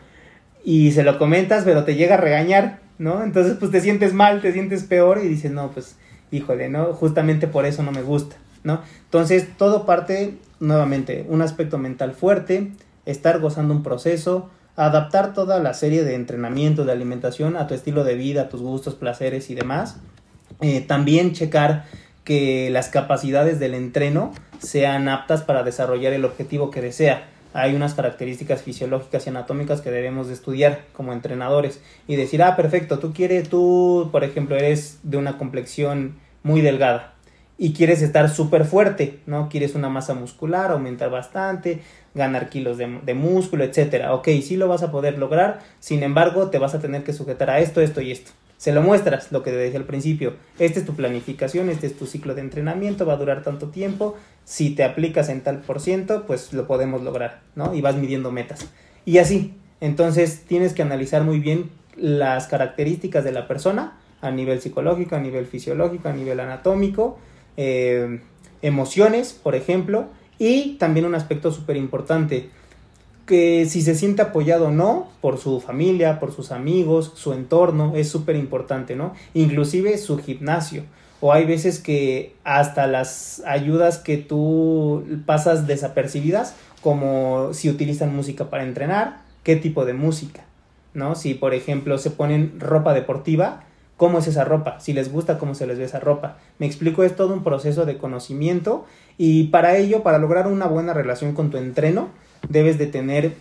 Y se lo comentas, pero te llega a regañar, ¿no? Entonces, pues te sientes mal, te sientes peor y dices, no, pues, híjole, ¿no? Justamente por eso no me gusta, ¿no? Entonces, todo parte, nuevamente, un aspecto mental fuerte, estar gozando un proceso, adaptar toda la serie de entrenamientos de alimentación a tu estilo de vida, a tus gustos, placeres y demás. Eh, también checar que las capacidades del entreno sean aptas para desarrollar el objetivo que desea. Hay unas características fisiológicas y anatómicas que debemos de estudiar como entrenadores y decir, ah, perfecto, tú quieres, tú, por ejemplo, eres de una complexión muy delgada y quieres estar súper fuerte, ¿no? Quieres una masa muscular, aumentar bastante, ganar kilos de, de, músculo, etcétera. Ok, sí lo vas a poder lograr, sin embargo, te vas a tener que sujetar a esto, esto y esto. Se lo muestras, lo que te dije al principio. Esta es tu planificación, este es tu ciclo de entrenamiento, va a durar tanto tiempo. Si te aplicas en tal por ciento, pues lo podemos lograr, ¿no? Y vas midiendo metas. Y así. Entonces, tienes que analizar muy bien las características de la persona a nivel psicológico, a nivel fisiológico, a nivel anatómico, eh, emociones, por ejemplo, y también un aspecto súper importante, que si se siente apoyado o no por su familia, por sus amigos, su entorno, es súper importante, ¿no? Inclusive su gimnasio. O hay veces que hasta las ayudas que tú pasas desapercibidas, como si utilizan música para entrenar, qué tipo de música, ¿no? Si por ejemplo se ponen ropa deportiva, cómo es esa ropa, si les gusta cómo se les ve esa ropa. Me explico, es todo un proceso de conocimiento y para ello, para lograr una buena relación con tu entreno, debes de tener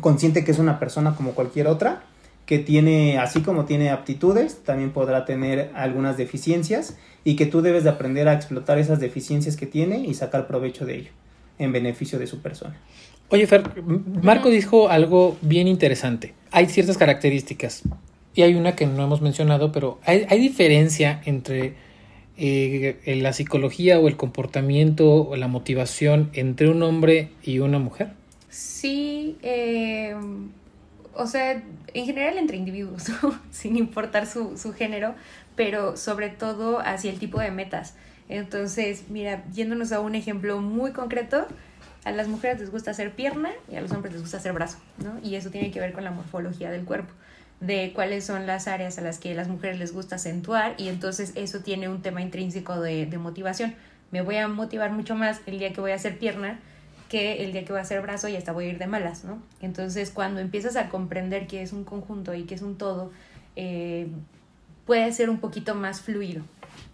consciente que es una persona como cualquier otra, que tiene, así como tiene aptitudes, también podrá tener algunas deficiencias y que tú debes de aprender a explotar esas deficiencias que tiene y sacar provecho de ello en beneficio de su persona. Oye, Fer, Marco dijo algo bien interesante. Hay ciertas características y hay una que no hemos mencionado, pero hay, diferencia entre eh, la psicología o el comportamiento o la motivación entre un hombre y una mujer. Sí, eh, o sea, en general entre individuos, sin importar su, su género, pero sobre todo hacia el tipo de metas. Entonces, mira, yéndonos a un ejemplo muy concreto, a las mujeres les gusta hacer pierna y a los hombres les gusta hacer brazo, ¿no? Y eso tiene que ver con la morfología del cuerpo, de cuáles son las áreas a las que las mujeres les gusta acentuar y entonces eso tiene un tema intrínseco de, de motivación. Me voy a motivar mucho más el día que voy a hacer pierna que el día que voy a hacer brazo y hasta voy a ir de malas, ¿no? Entonces, cuando empiezas a comprender que es un conjunto y que es un todo, eh, puede ser un poquito más fluido.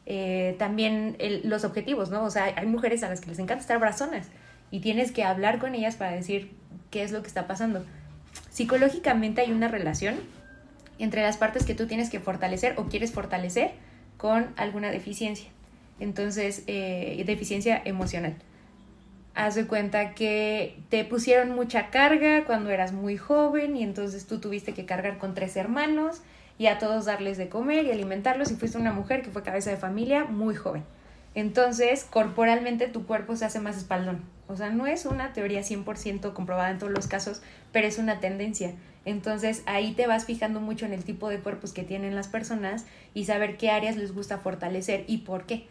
Eh, también los objetivos, ¿no? O sea, hay mujeres a las que les encanta estar brazonas y tienes que hablar con ellas para decir qué es lo que está pasando. Psicológicamente hay una relación entre las partes que tú tienes que fortalecer o quieres fortalecer con alguna deficiencia. Entonces, eh, deficiencia emocional haz de cuenta que te pusieron mucha carga cuando eras muy joven y entonces tú tuviste que cargar con tres hermanos y a todos darles de comer y alimentarlos y fuiste una mujer que fue cabeza de familia muy joven. Entonces, corporalmente tu cuerpo se hace más espaldón. O sea, no es una teoría 100% comprobada en todos los casos, pero es una tendencia. Entonces, ahí te vas fijando mucho en el tipo de cuerpos que tienen las personas y saber qué áreas les gusta fortalecer y por qué.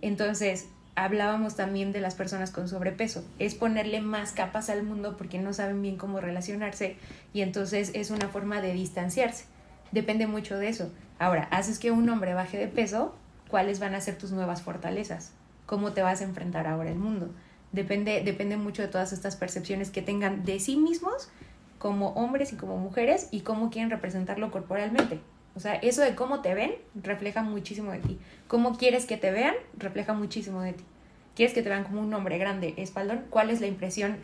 Entonces, hablábamos también de las personas con sobrepeso. Es ponerle más capas al mundo porque no saben bien cómo relacionarse y entonces es una forma de distanciarse. Depende mucho de eso. Ahora, haces que un hombre baje de peso, ¿cuáles van a ser tus nuevas fortalezas? ¿Cómo te vas a enfrentar ahora el mundo? Depende, depende mucho de todas estas percepciones que tengan de sí mismos como hombres y como mujeres y cómo quieren representarlo corporalmente. O sea, eso de cómo te ven refleja muchísimo de ti. Cómo quieres que te vean refleja muchísimo de ti. ¿Quieres que te vean como un hombre grande, espaldón? ¿Cuál es la impresión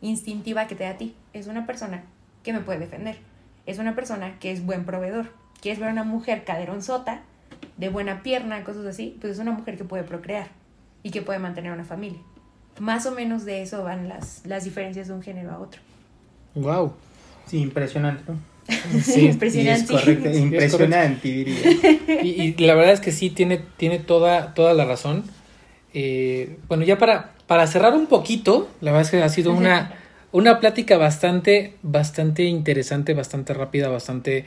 instintiva que te da a ti? Es una persona que me puede defender. Es una persona que es buen proveedor. ¿Quieres ver a una mujer caderonzota, de buena pierna, cosas así? Pues es una mujer que puede procrear y que puede mantener una familia. Más o menos de eso van las, las diferencias de un género a otro. Wow. Sí, impresionante, ¿no? Sí, impresionante. impresionante, diría. Y, la verdad es que sí, tiene, tiene toda, toda la razón. Eh, bueno, ya para, para cerrar un poquito, la verdad es que ha sido una, una plática bastante, bastante interesante, bastante rápida, bastante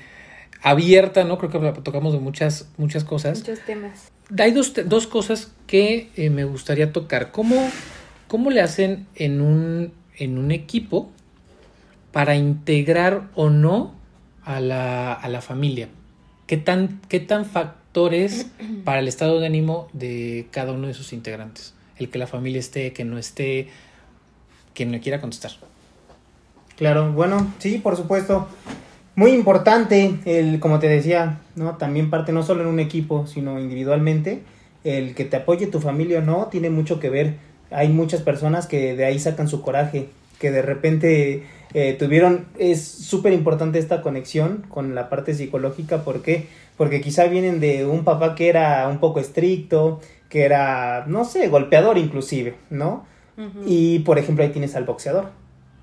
abierta, ¿no? Creo que tocamos de muchas, muchas cosas. Muchos temas. Hay dos, dos cosas que eh, me gustaría tocar. ¿Cómo, ¿Cómo le hacen en un, en un equipo para integrar o no a la, a la familia? ¿Qué tan, ¿Qué tan factores para el estado de ánimo de cada uno de sus integrantes? El que la familia esté, que no esté, quien me quiera contestar. Claro, bueno, sí, por supuesto. Muy importante, el, como te decía, ¿no? También parte no solo en un equipo, sino individualmente. El que te apoye tu familia o no tiene mucho que ver. Hay muchas personas que de ahí sacan su coraje, que de repente eh, tuvieron, es súper importante esta conexión con la parte psicológica, ¿por qué? Porque quizá vienen de un papá que era un poco estricto, que era, no sé, golpeador inclusive, ¿no? Y por ejemplo ahí tienes al boxeador,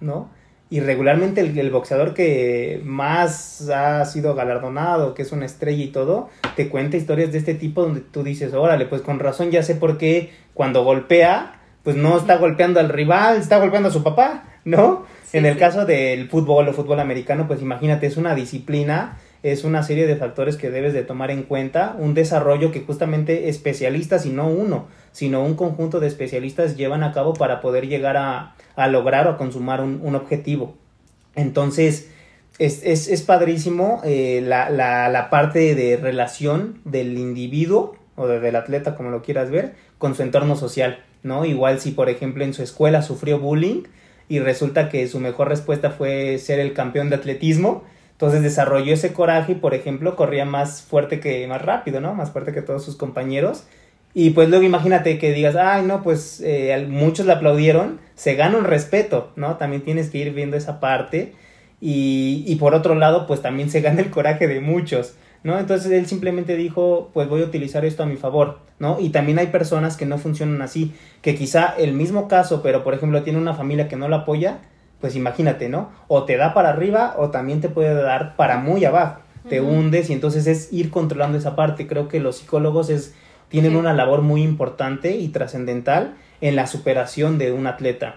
¿no? Y regularmente el, el, boxeador que más ha sido galardonado, que es una estrella y todo, te cuenta historias de este tipo donde tú dices, órale, pues con razón ya sé por qué cuando golpea, pues no está golpeando al rival, está golpeando a su papá, ¿no? en el caso del fútbol o fútbol americano, pues imagínate, es una disciplina, es una serie de factores que debes de tomar en cuenta, un desarrollo que justamente especialistas, y no uno, sino un conjunto de especialistas llevan a cabo para poder llegar a, lograr o a consumar un, objetivo. Entonces, es, es, padrísimo eh, la, la, la, parte de relación del individuo o del atleta, como lo quieras ver, con su entorno social, ¿no? Igual si, por ejemplo, en su escuela sufrió bullying, y resulta que su mejor respuesta fue ser el campeón de atletismo. Entonces desarrolló ese coraje y, por ejemplo, corría más fuerte que, más rápido, ¿no? Más fuerte que todos sus compañeros. Y pues luego imagínate que digas, ay, no, pues eh, muchos le aplaudieron, se gana un respeto, ¿no? También tienes que ir viendo esa parte. Y, y por otro lado, pues también se gana el coraje de muchos, ¿no? Entonces él simplemente dijo, pues voy a utilizar esto a mi favor, ¿no? Y también hay personas que no funcionan así, que quizá el mismo caso, pero por ejemplo tiene una familia que no la apoya, pues imagínate, ¿no? O te da para arriba o también te puede dar para muy abajo, te hundes y entonces es ir controlando esa parte. Creo que los psicólogos es, tienen una labor muy importante y trascendental en la superación de un atleta.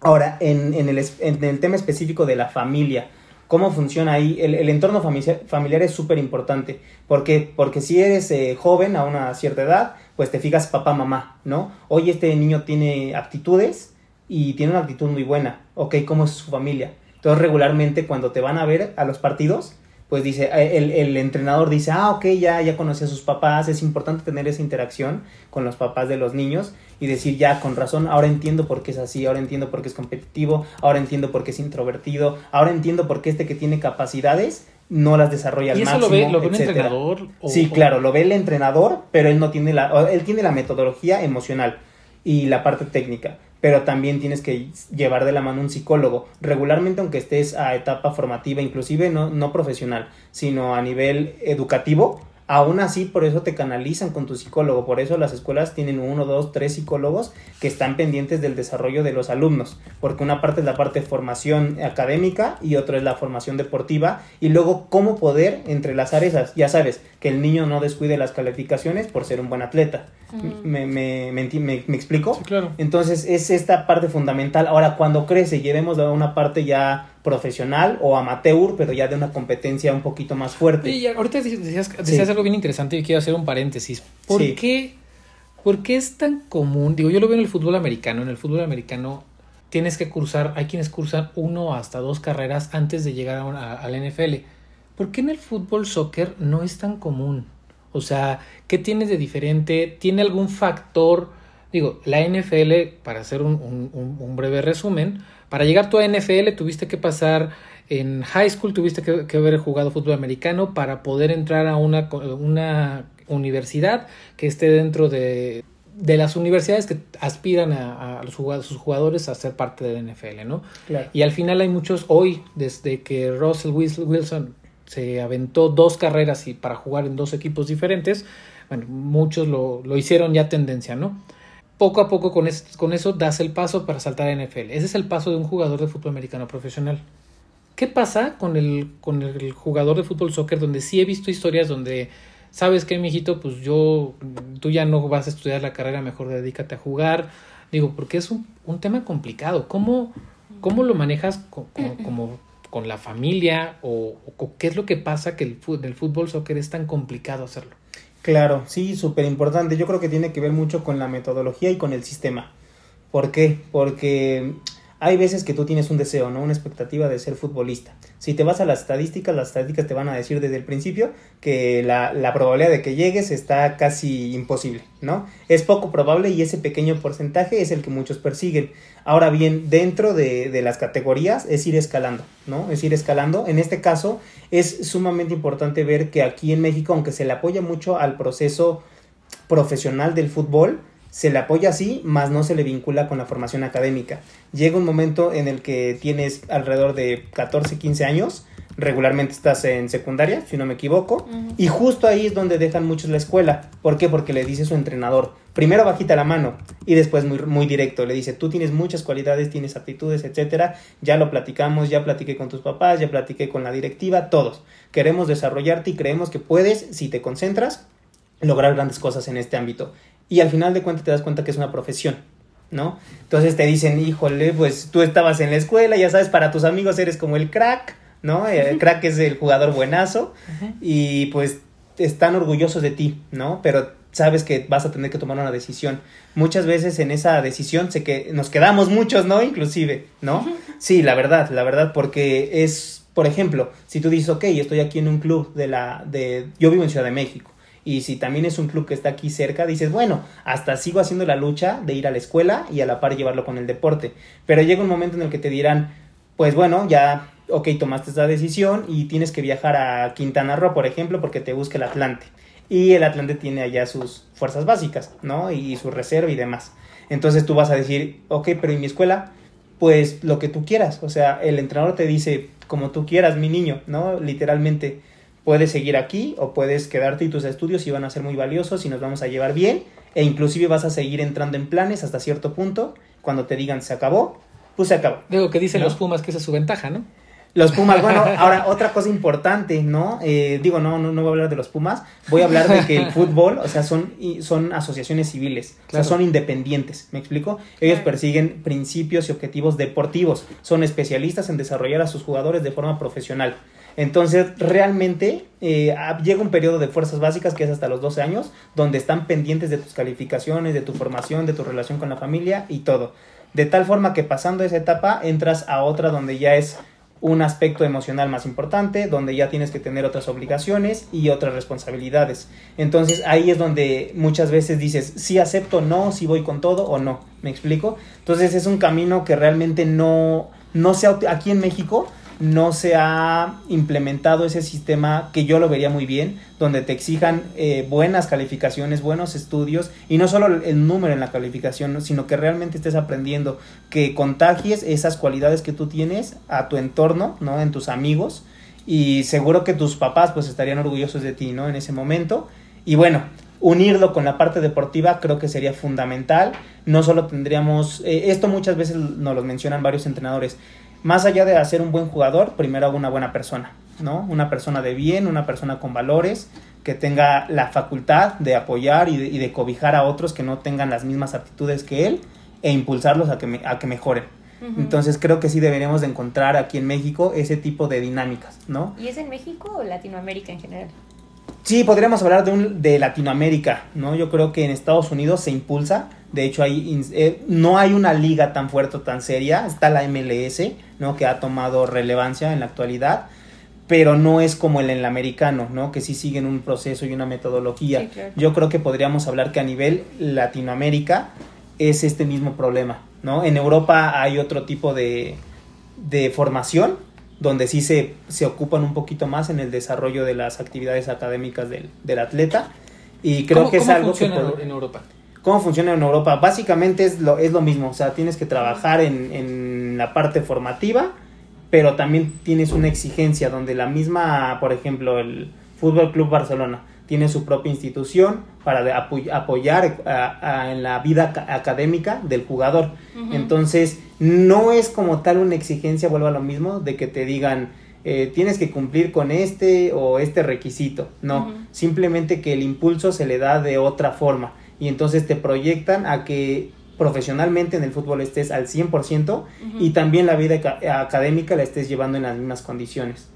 Ahora, en, en, el, en el tema específico de la familia, cómo funciona ahí. El, el entorno familiar, es súper importante. ¿Por qué? Porque si eres eh, joven a una cierta edad, pues te fijas papá, mamá, ¿no? Hoy este niño tiene aptitudes y tiene una actitud muy buena. Ok, ¿cómo es su familia? Entonces regularmente cuando te van a ver a los partidos, pues dice, eh, el, el, entrenador dice, ah, ok, ya, ya conocí a sus papás, es importante tener esa interacción con los papás de los niños y decir, ya, con razón, ahora entiendo por qué es así, ahora entiendo por qué es competitivo, ahora entiendo por qué es introvertido, ahora entiendo por qué este que tiene capacidades no las desarrolla al ¿Y eso lo ve, lo ve un entrenador? sí, claro, lo ve el entrenador, pero él no tiene la, él tiene la metodología emocional y la parte técnica pero también tienes que llevar de la mano un psicólogo. Regularmente, aunque estés a etapa formativa, inclusive no, no profesional, sino a nivel educativo, Aún así, por eso te canalizan con tu psicólogo, por eso las escuelas tienen uno, dos, tres psicólogos que están pendientes del desarrollo de los alumnos, porque una parte es la parte de formación académica y otra es la formación deportiva, y luego cómo poder entrelazar esas. Ya sabes, que el niño no descuide las calificaciones por ser un buen atleta. ¿Me, me, me, me, explico? Sí, claro. Entonces es esta parte fundamental. Ahora, cuando crece, llevemos a una parte ya profesional o amateur, pero ya de una competencia un poquito más fuerte. Y ahorita decías, algo bien interesante y quiero hacer un paréntesis. ¿Por, qué, ¿Por qué es tan común? Digo, yo lo veo en el fútbol americano. En el fútbol americano tienes que cursar, hay quienes cursan uno hasta dos carreras antes de llegar a, al NFL. ¿Por qué en el fútbol soccer no es tan común? O sea, ¿qué tiene de diferente? ¿Tiene algún factor? Digo, la NFL, para hacer un, un breve resumen, para llegar tú a NFL tuviste que pasar en high school, tuviste que, haber jugado fútbol americano para poder entrar a una, una universidad que esté dentro de, de las universidades que aspiran a, a, los jugadores, sus jugadores a ser parte del NFL, ¿no? Y al final hay muchos, hoy, desde que Russell Wilson se aventó dos carreras y para jugar en dos equipos diferentes, bueno, muchos lo, lo hicieron ya tendencia, ¿no? poco a poco con, con eso das el paso para saltar a NFL. Ese es el paso de un jugador de fútbol americano profesional. ¿Qué pasa con el, con el jugador de fútbol soccer donde sí he visto historias donde, sabes que, mijito, pues yo, tú ya no vas a estudiar la carrera, mejor dedícate a jugar? Digo, porque es un, un tema complicado. ¿Cómo, cómo lo manejas como, con la familia o, qué es lo que pasa que el, el fútbol soccer es tan complicado hacerlo? Claro, sí, súper importante. Yo creo que tiene que ver mucho con la metodología y con el sistema. ¿Por qué? Porque hay veces que tú tienes un deseo, ¿no? Una expectativa de ser futbolista. Si te vas a las estadísticas, las estadísticas te van a decir desde el principio que la, probabilidad de que llegues está casi imposible, ¿no? Es poco probable y ese pequeño porcentaje es el que muchos persiguen. Ahora bien, dentro de, de las categorías es ir escalando, ¿no? Es ir escalando. En este caso es sumamente importante ver que aquí en México, aunque se le apoya mucho al proceso profesional del fútbol, se le apoya así, más no se le vincula con la formación académica. Llega un momento en el que tienes alrededor de 14, 15 años, regularmente estás en secundaria, si no me equivoco, y justo ahí es donde dejan muchos la escuela. ¿Por qué? Porque le dice su entrenador, primero bajita la mano y después muy, muy directo, le dice, tú tienes muchas cualidades, tienes aptitudes, etcétera, ya lo platicamos, ya platiqué con tus papás, ya platiqué con la directiva, todos. Queremos desarrollarte y creemos que puedes, si te concentras, lograr grandes cosas en este ámbito y al final de cuentas te das cuenta que es una profesión, ¿no? Entonces te dicen, híjole, pues tú estabas en la escuela, ya sabes, para tus amigos eres como el crack, ¿no? El crack es el jugador buenazo y pues están orgullosos de ti, ¿no? Pero sabes que vas a tener que tomar una decisión. Muchas veces en esa decisión sé que nos quedamos muchos, ¿no? Inclusive, ¿no? Sí, la verdad, la verdad, porque es, por ejemplo, si tú dices, ok, estoy aquí en un club de la, de, yo vivo en Ciudad de México, y si también es un club que está aquí cerca, dices, bueno, hasta sigo haciendo la lucha de ir a la escuela y a la par llevarlo con el deporte. Pero llega un momento en el que te dirán, pues bueno, ya, ok, tomaste esta decisión y tienes que viajar a Quintana Roo, por ejemplo, porque te busca el Atlante. y el Atlante tiene allá sus fuerzas básicas, ¿no? Y su reserva y demás. Entonces tú vas a decir, ok, pero ¿y mi escuela? Pues lo que tú quieras, o sea, el entrenador te dice, como tú quieras, mi niño, ¿no? Literalmente, puedes seguir aquí o puedes quedarte y tus estudios y van a ser muy valiosos y nos vamos a llevar bien e inclusive vas a seguir entrando en planes hasta cierto punto, cuando te digan se acabó, pues se acabó. Digo, que dicen los Pumas que esa es su ventaja, ¿no? Los Pumas, bueno, ahora otra cosa importante, ¿no? Eh, digo, no, no, no voy a hablar de los Pumas, voy a hablar de que el fútbol, o sea, son, son asociaciones civiles, o sea, son independientes, ¿me explico? Ellos persiguen principios y objetivos deportivos, son especialistas en desarrollar a sus jugadores de forma profesional. Entonces, realmente eh, llega un periodo de fuerzas básicas que es hasta los 12 años, donde están pendientes de tus calificaciones, de tu formación, de tu relación con la familia y todo. De tal forma que pasando esa etapa entras a otra donde ya es un aspecto emocional más importante, donde ya tienes que tener otras obligaciones y otras responsabilidades. Entonces ahí es donde muchas veces dices, si acepto, no, si voy con todo o no. ¿Me explico? Entonces es un camino que realmente no, no sea aquí en México no se ha implementado ese sistema que yo lo vería muy bien, donde te exijan eh, buenas calificaciones, buenos estudios y no solo el número en la calificación, sino que realmente estés aprendiendo, que contagies esas cualidades que tú tienes a tu entorno, ¿no? En tus amigos y seguro que tus papás pues estarían orgullosos de ti, ¿no? En ese momento. Y bueno, unirlo con la parte deportiva creo que sería fundamental. No solo tendríamos, eh, esto muchas veces nos lo mencionan varios entrenadores, más allá de ser un buen jugador, primero hago una buena persona, ¿no? Una persona de bien, una persona con valores, que tenga la facultad de apoyar y de, cobijar a otros que no tengan las mismas aptitudes que él e impulsarlos a que, a que mejoren. Entonces creo que sí deberíamos de encontrar aquí en México ese tipo de dinámicas, ¿no? ¿Y es en México o Latinoamérica en general? Sí, podríamos hablar de, un, de Latinoamérica, ¿no? Yo creo que en Estados Unidos se impulsa, de hecho hay, eh, no hay una liga tan fuerte o tan seria, está la MLS, ¿no? Que ha tomado relevancia en la actualidad, pero no es como el en el americano, ¿no? Que sí siguen un proceso y una metodología. Yo creo que podríamos hablar que a nivel Latinoamérica es este mismo problema, ¿no? En Europa hay otro tipo de, de formación, donde sí se, se ocupan un poquito más en el desarrollo de las actividades académicas del, del atleta. Y creo que es algo que... en Europa? ¿Cómo funciona en Europa? Básicamente es lo, es lo mismo, o sea, tienes que trabajar en, en la parte formativa, pero también tienes una exigencia donde la misma, por ejemplo, el Fútbol Club Barcelona tiene su propia institución para apoyar en la vida académica del jugador. Entonces, no es como tal una exigencia, vuelvo a lo mismo, de que te digan, eh, tienes que cumplir con este o este requisito. No, simplemente que el impulso se le da de otra forma y entonces te proyectan a que profesionalmente en el fútbol estés al 100% y también la vida académica la estés llevando en las mismas condiciones.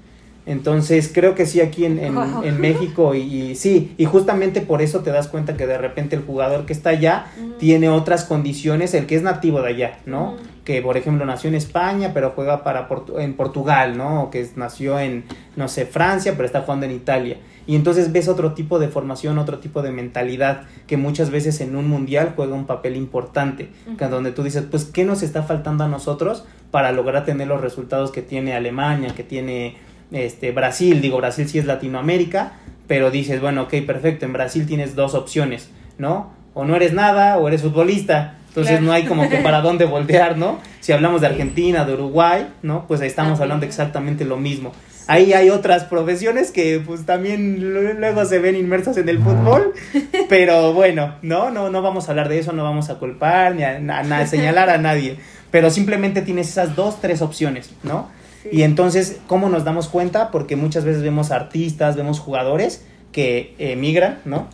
Entonces creo que sí aquí en, en, México y, sí, y justamente por eso te das cuenta que de repente el jugador que está allá tiene otras condiciones, el que es nativo de allá, ¿no? Que por ejemplo nació en España pero juega para en Portugal, ¿no? O que nació en, no sé, Francia pero está jugando en Italia. Y entonces ves otro tipo de formación, otro tipo de mentalidad que muchas veces en un mundial juega un papel importante, donde tú dices, pues, ¿qué nos está faltando a nosotros para lograr tener los resultados que tiene Alemania, que tiene este, Brasil, digo, Brasil sí es Latinoamérica, pero dices, bueno, ok, perfecto, en Brasil tienes dos opciones, ¿no? O no eres nada o eres futbolista. Entonces no hay como que para dónde voltear, ¿no? Si hablamos de Argentina, de Uruguay, ¿no? Pues ahí estamos hablando exactamente lo mismo. Ahí hay otras profesiones que pues también luego se ven inmersas en el fútbol, pero bueno, no, no, no vamos a hablar de eso, no vamos a culpar ni a señalar a nadie, pero simplemente tienes esas dos, tres opciones, ¿no? Y entonces, ¿cómo nos damos cuenta? Porque muchas veces vemos artistas, vemos jugadores que emigran, ¿no?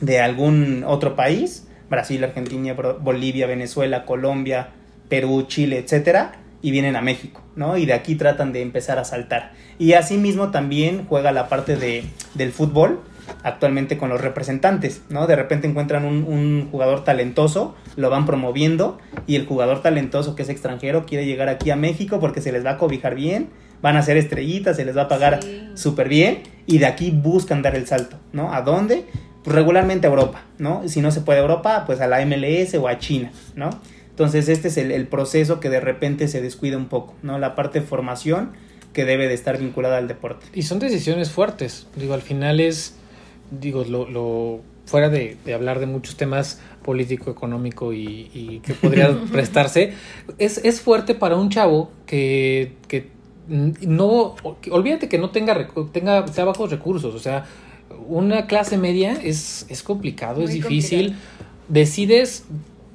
De algún otro país, Brasil, Argentina, Bolivia, Venezuela, Colombia, Perú, Chile, etcétera, y vienen a México, ¿no? Y de aquí tratan de empezar a saltar. Y asimismo también juega la parte de, del fútbol, actualmente con los representantes, ¿no? De repente encuentran un, jugador talentoso, lo van promoviendo y el jugador talentoso que es extranjero quiere llegar aquí a México porque se les va a cobijar bien, van a ser estrellitas, se les va a pagar súper bien y de aquí buscan dar el salto, ¿no? ¿A dónde? Pues regularmente a Europa, ¿no? Si no se puede a Europa, pues a la MLS o a China, ¿no? Entonces este es el, el proceso que de repente se descuida un poco, ¿no? La parte de formación que debe de estar vinculada al deporte. Y son decisiones fuertes, digo, al final es digo, lo, lo fuera de, de hablar de muchos temas político, económico y, y que podría prestarse, es, es fuerte para un chavo que, que no, olvídate que no tenga, tenga, sea bajos recursos, o sea, una clase media es, es complicado, es difícil, decides,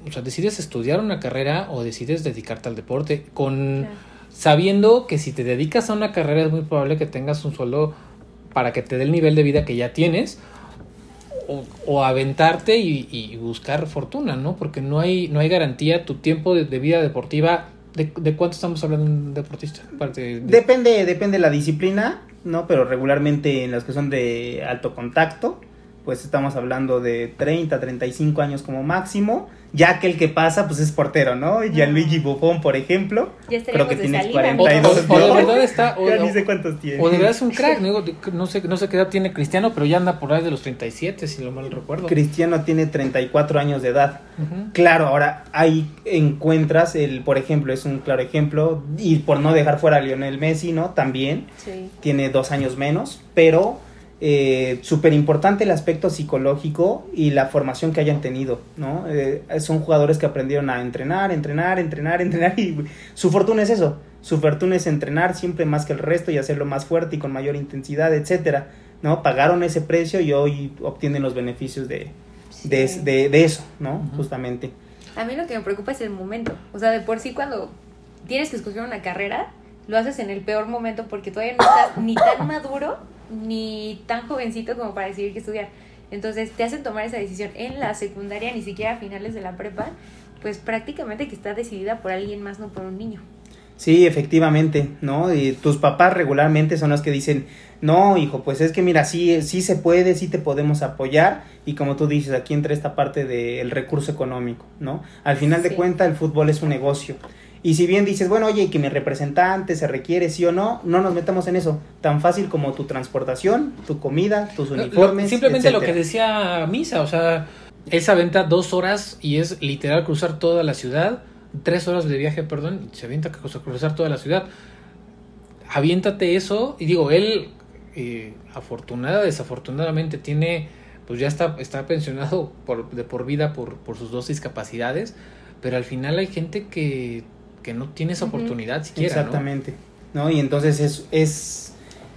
o sea, decides estudiar una carrera o decides dedicarte al deporte con Claro. sabiendo que si te dedicas a una carrera es muy probable que tengas un sueldo para que te dé el nivel de vida que ya tienes o, o aventarte y, buscar fortuna, ¿no? Porque no hay, no hay garantía, tu tiempo de, vida deportiva, ¿de, de cuánto estamos hablando de un deportista? De- Depende, depende de la disciplina, ¿no? Pero regularmente en las que son de alto contacto, pues estamos hablando de 30, 35 años como máximo. Ya que el que pasa, pues es portero, ¿no? Gianluigi Buffon, por ejemplo. Ya Creo que tienes salida. o, 42, o- o de verdad está, o, ya ni sé cuántos tiene. o de verdad es un crack, ¿no? no sé, no sé qué edad tiene Cristiano, pero ya anda por ahí de los 37, si lo mal recuerdo. Cristiano tiene 34 años de edad. Claro, ahora ahí encuentras el, por ejemplo, es un claro ejemplo, y por no dejar fuera a Lionel Messi, ¿no? También Sí. tiene dos años menos, pero eh, súper importante el aspecto psicológico y la formación que hayan tenido, ¿no? Eh, son jugadores que aprendieron a entrenar, entrenar, entrenar, entrenar, y su fortuna es eso, su fortuna es entrenar siempre más que el resto y hacerlo más fuerte y con mayor intensidad, etcétera, ¿no? Pagaron ese precio y hoy obtienen los beneficios de, de, Sí. de, de eso, ¿no? Justamente. A mí lo que me preocupa es el momento. O sea, de por sí cuando tienes que escoger una carrera, lo haces en el peor momento porque todavía no estás ni tan maduro ni tan jovencito como para decidir qué estudiar. Entonces te hacen tomar esa decisión en la secundaria, ni siquiera a finales de la prepa, pues prácticamente que está decidida por alguien más, no por un niño. Sí, efectivamente, ¿no? Y tus papás regularmente son los que dicen, no, hijo, pues es que mira, sí, sí se puede, sí te podemos apoyar, y como tú dices, aquí entra esta parte del recurso económico, ¿no? Al final de cuentas, el fútbol es un negocio. Y si bien dices, bueno, oye, que mi representante se requiere, sí o no, no nos metamos en eso. Tan fácil como tu transportación, tu comida, tus Lo- uniformes. simplemente lo que decía Misa, o sea, él se aventa dos horas y es literal cruzar toda la ciudad, tres horas de viaje, perdón, se avienta a cruzar- cruzar toda la ciudad. Aviéntate eso, y digo, él, eh, afortunada, desafortunadamente, tiene, pues ya está, está pensionado por, de por vida por, por sus dos discapacidades, pero al final hay gente que, que no tiene esa Ujú. oportunidad siquiera, ¿no? Exactamente, ¿no? Y entonces es, es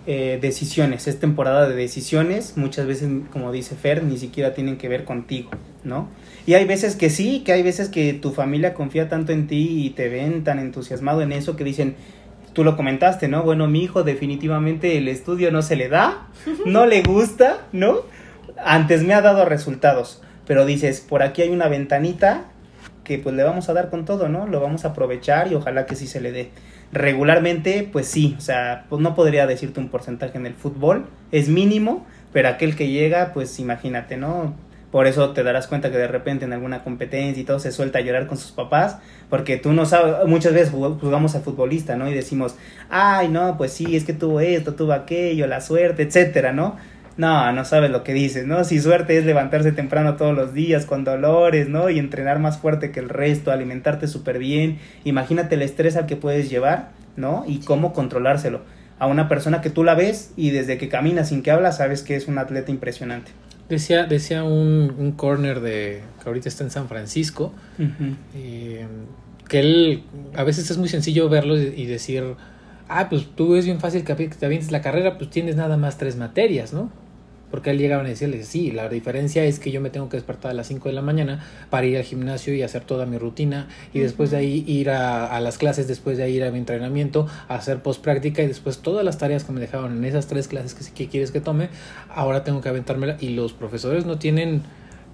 eh, decisiones, es temporada de decisiones, muchas veces, como dice Fer, ni siquiera tienen que ver contigo, ¿no? Y hay veces que sí, que hay veces que tu familia confía tanto en ti y te ven tan entusiasmado en eso que dicen, tú lo comentaste, ¿no? Bueno, mi hijo definitivamente el estudio no se le da, no le gusta, ¿no? Antes me ha dado resultados, pero dices, por aquí hay una ventanita que pues le vamos a dar con todo, ¿no? Lo vamos a aprovechar y ojalá que sí se le dé. Regularmente, pues sí, o sea, pues no podría decirte un porcentaje en el fútbol, es mínimo, pero aquel que llega, pues imagínate, ¿no? Por eso te darás cuenta que de repente en alguna competencia y todo se suelta a llorar con sus papás, porque tú no sabes, muchas veces jug- jugamos al futbolista, ¿no? Y decimos, ay, no, pues sí, es que tuvo esto, tuvo aquello, la suerte, etcétera, ¿no? No, no sabes lo que dices, ¿no? Si suerte es levantarse temprano todos los días con dolores, ¿no? Y entrenar más fuerte que el resto, alimentarte súper bien. Imagínate el estrés al que puedes llevar, ¿no? Y cómo controlárselo. A una persona que tú la ves y desde que camina sin que habla sabes que es un atleta impresionante. Decía, decía un, un corner de que ahorita está en San Francisco, eh, que él a veces es muy sencillo verlo y, decir, ah, pues tú es bien fácil que te avientes la carrera, pues tienes nada más tres materias, ¿no? Porque él llegaban a decirle, sí, la diferencia es que yo me tengo que despertar a las 5 de la mañana para ir al gimnasio y hacer toda mi rutina y después de ahí ir a, a las clases, después de ahí ir a mi entrenamiento, a hacer post práctica y después todas las tareas que me dejaban en esas tres clases que, sí que quieres que tome, ahora tengo que aventármela y los profesores no tienen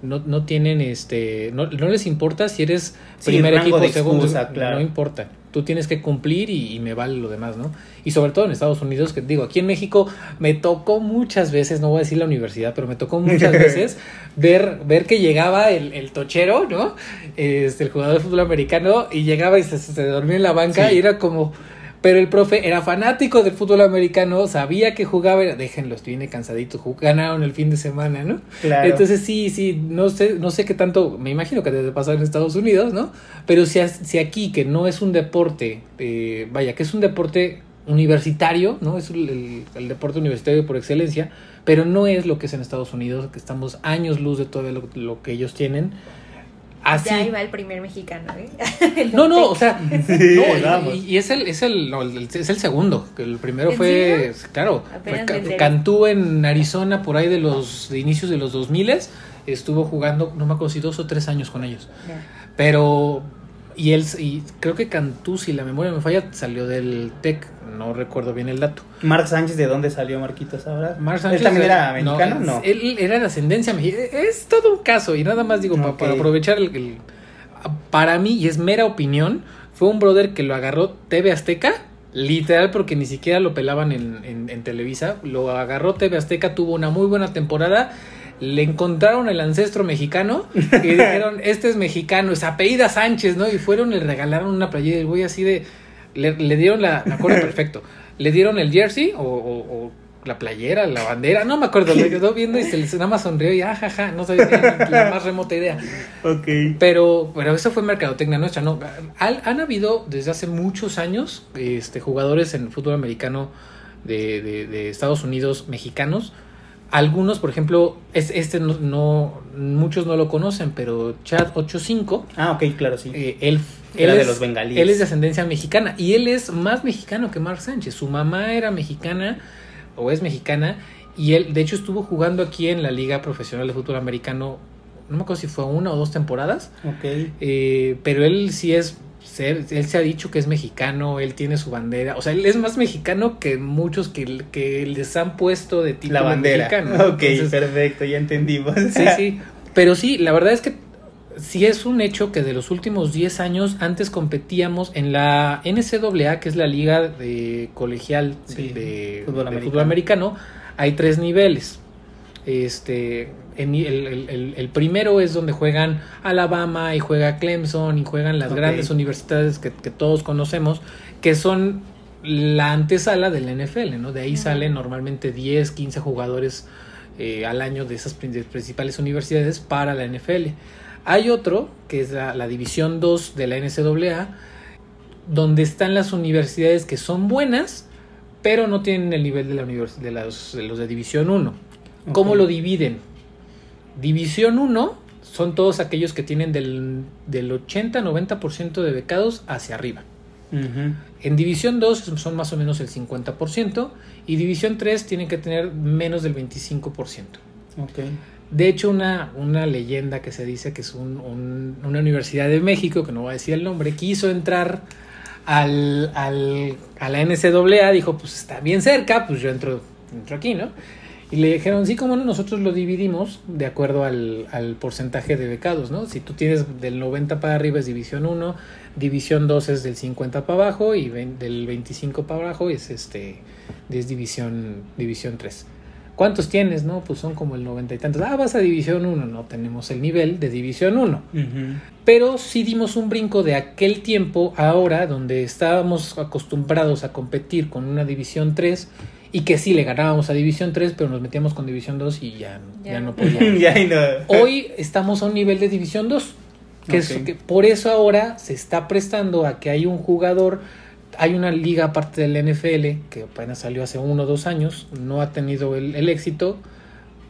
no, no tienen este no, no les importa si eres Sí, primer equipo de segundo excusa, claro. no importa tú tienes que cumplir y, y me vale lo demás no y sobre todo en Estados Unidos que digo aquí en México me tocó muchas veces no voy a decir la universidad pero me tocó muchas veces ver ver que llegaba el, el tochero no este el jugador de fútbol americano y llegaba y se, se dormía en la banca Sí. y era como pero el profe era fanático del fútbol americano, sabía que jugaba, era, déjenlos, viene cansadito, ganaron el fin de semana, ¿no? Claro. Entonces sí, sí, no sé, no sé qué tanto, me imagino que debe pasar en Estados Unidos, ¿no? Pero si, si aquí, que no es un deporte, eh, vaya, que es un deporte universitario, ¿no? Es el, el- el deporte universitario por excelencia, pero no es lo que es en Estados Unidos, que estamos años luz de todo lo, lo que ellos tienen. Así, Ya iba el primer mexicano, ¿eh? No, no, o sea, Sí, no, y- y, es el, es el, no, el- es el segundo, que el primero ¿En fue, claro, fue. Cantú en Arizona por ahí de los de inicios de los 2000 estuvo jugando, no me acuerdo si dos o tres años con ellos, pero y él y creo que Cantú, si la memoria me falla, salió del Tec, no recuerdo bien el dato. Marc Sánchez, ¿de dónde salió Marquitos ahora? Marc Sánchez, ¿Él también era mexicano? No. es- Él era de ascendencia mexicana. Es todo un caso. Y nada más digo, para aprovechar el, el- Para mí, y es mera opinión, fue un brother que lo agarró TV Azteca. Literal, porque ni siquiera lo pelaban en, en- en Televisa. Lo agarró TV Azteca, tuvo una muy buena temporada. Le encontraron el ancestro mexicano y dijeron, este es mexicano, es apellida Sánchez, ¿no? Y fueron, le regalaron una playera del güey así de... Le, le dieron la... Me acuerdo perfecto. Le dieron el jersey o, o- o la playera, la bandera, no me acuerdo, le quedó viendo y se le nada más sonrió y ajaja, no sabía la más remota idea. Ok. Pero, pero eso fue mercadotecnia nuestra, ¿no? Han, han habido desde hace muchos años este, jugadores en fútbol americano de, de- de Estados Unidos mexicanos. Algunos, por ejemplo, es, este no, no- muchos no lo conocen, pero Chad 85, Ah, ok, claro, sí. eh, él, Era él de es- los bengalíes. Él es de ascendencia mexicana y él es más mexicano que Mark Sánchez. Su mamá era mexicana o es mexicana y él, de hecho, estuvo jugando aquí en la Liga Profesional de Fútbol Americano, no me acuerdo si fue una o dos temporadas, ok. eh, pero él sí es, ser- él se ha dicho que es mexicano, él tiene su bandera, o sea, él es más mexicano que muchos que, que les han puesto de título La bandera. mexicano. ¿no? Ok, Entonces, perfecto, ya entendimos. Sí, sí. Pero sí, la verdad es que sí es un hecho que de los últimos 10 años antes competíamos en la NCAA, que es la liga de colegial de- fútbol de americano. fútbol americano. Hay tres niveles. Este, en el, el- el- el primero es donde juegan Alabama y juega Clemson y juegan las grandes universidades que, que todos conocemos, que son la antesala del NFL, ¿no? De ahí salen normalmente 10, 15 jugadores eh, al año de esas prin- principales universidades para la NFL. Hay otro, que es la, la División 2 de la NCAA, donde están las universidades que son buenas, pero no tienen el nivel de, la de, las- de los de División 1. ¿Cómo lo dividen? División 1 son todos aquellos que tienen del, del 80-90% de becados hacia arriba. En División 2 son más o menos el 50% y División 3 tienen que tener menos del 25%. Ok. De hecho, una, una leyenda que se dice que es un- un- una universidad de México, que no voy a decir el nombre, quiso entrar al, al- a la NCAA, dijo, pues está bien cerca, pues yo entro, entro aquí, ¿no? Y le dijeron, sí, como no, nosotros lo dividimos de acuerdo al, al porcentaje de becados, ¿no? Si tú tienes del 90 para arriba es División 1, División 2 es del 50 para abajo y del 25 para abajo es este es división, división 3. ¿Cuántos tienes? No, pues son como el 90 y tantos. Ah, vas a División 1. No tenemos el nivel de División 1. Ujú. Pero sí dimos un brinco de aquel tiempo ahora, donde estábamos acostumbrados a competir con una División 3 y que sí le ganábamos a División 3, pero nos metíamos con División 2 y ya, ya, Ya no podíamos. ya y no. Hoy estamos a un nivel de División 2. Que es que por eso ahora se está prestando a que hay un jugador, hay una liga aparte del NFL que apenas salió hace uno o dos años, no ha tenido el, el éxito,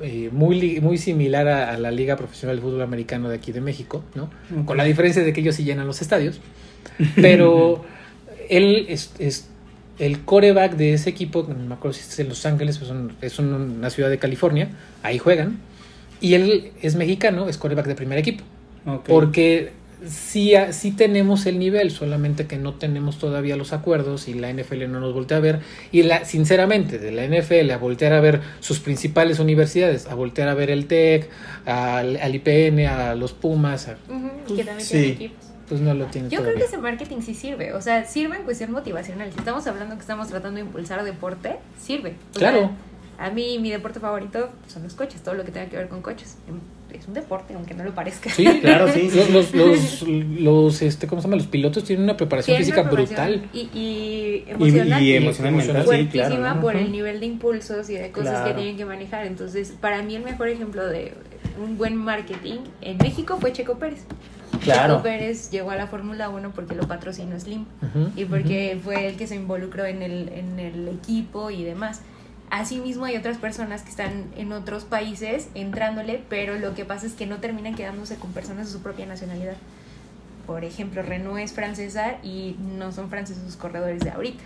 eh, muy, muy similar a, a la Liga Profesional de Fútbol Americano de aquí de México, ¿no? Con la diferencia de que ellos sí llenan los estadios. Pero él es, es el coreback de ese equipo, no me acuerdo si es en Los Ángeles, pues son- es un- una ciudad de California, ahí juegan. Y él es mexicano, es coreback de primer equipo. Porque sí, tenemos el nivel, solamente que no tenemos todavía los acuerdos y la NFL no nos voltea a ver. Y la, sinceramente, de la NFL a voltear a ver sus principales universidades, a voltear a ver el TEC, al, al IPN, a los Pumas, a- que también Sí. tiene equipos. Pues no lo tiene Yo creo que ese marketing sí sirve, o sea, sirve en cuestión motivacional. Si estamos hablando que estamos tratando de impulsar deporte, sirve. O Claro. sea, a mí mi deporte favorito son los coches, todo lo que tenga que ver con coches. Es un deporte, aunque no lo parezca. Sí, Claro, sí, sí. Los, los, los, los, este, ¿cómo se llama? Los pilotos tienen una preparación física una preparación brutal. Y, y Y, emocional. y sí, claro. ¿no? por el nivel de impulsos y de cosas Claro. que tienen que manejar. Entonces, para mí el mejor ejemplo de un buen marketing en México fue Checo Pérez. Claro. Checo Pérez llegó a la Fórmula 1 porque lo patrocinó Slim Ujú, y porque fue el que se involucró en el, en el equipo y demás. Asimismo hay otras personas que están en otros países entrándole, pero lo que pasa es que no terminan quedándose con personas de su propia nacionalidad. Por ejemplo, Renault es francesa y no son franceses sus corredores de ahorita.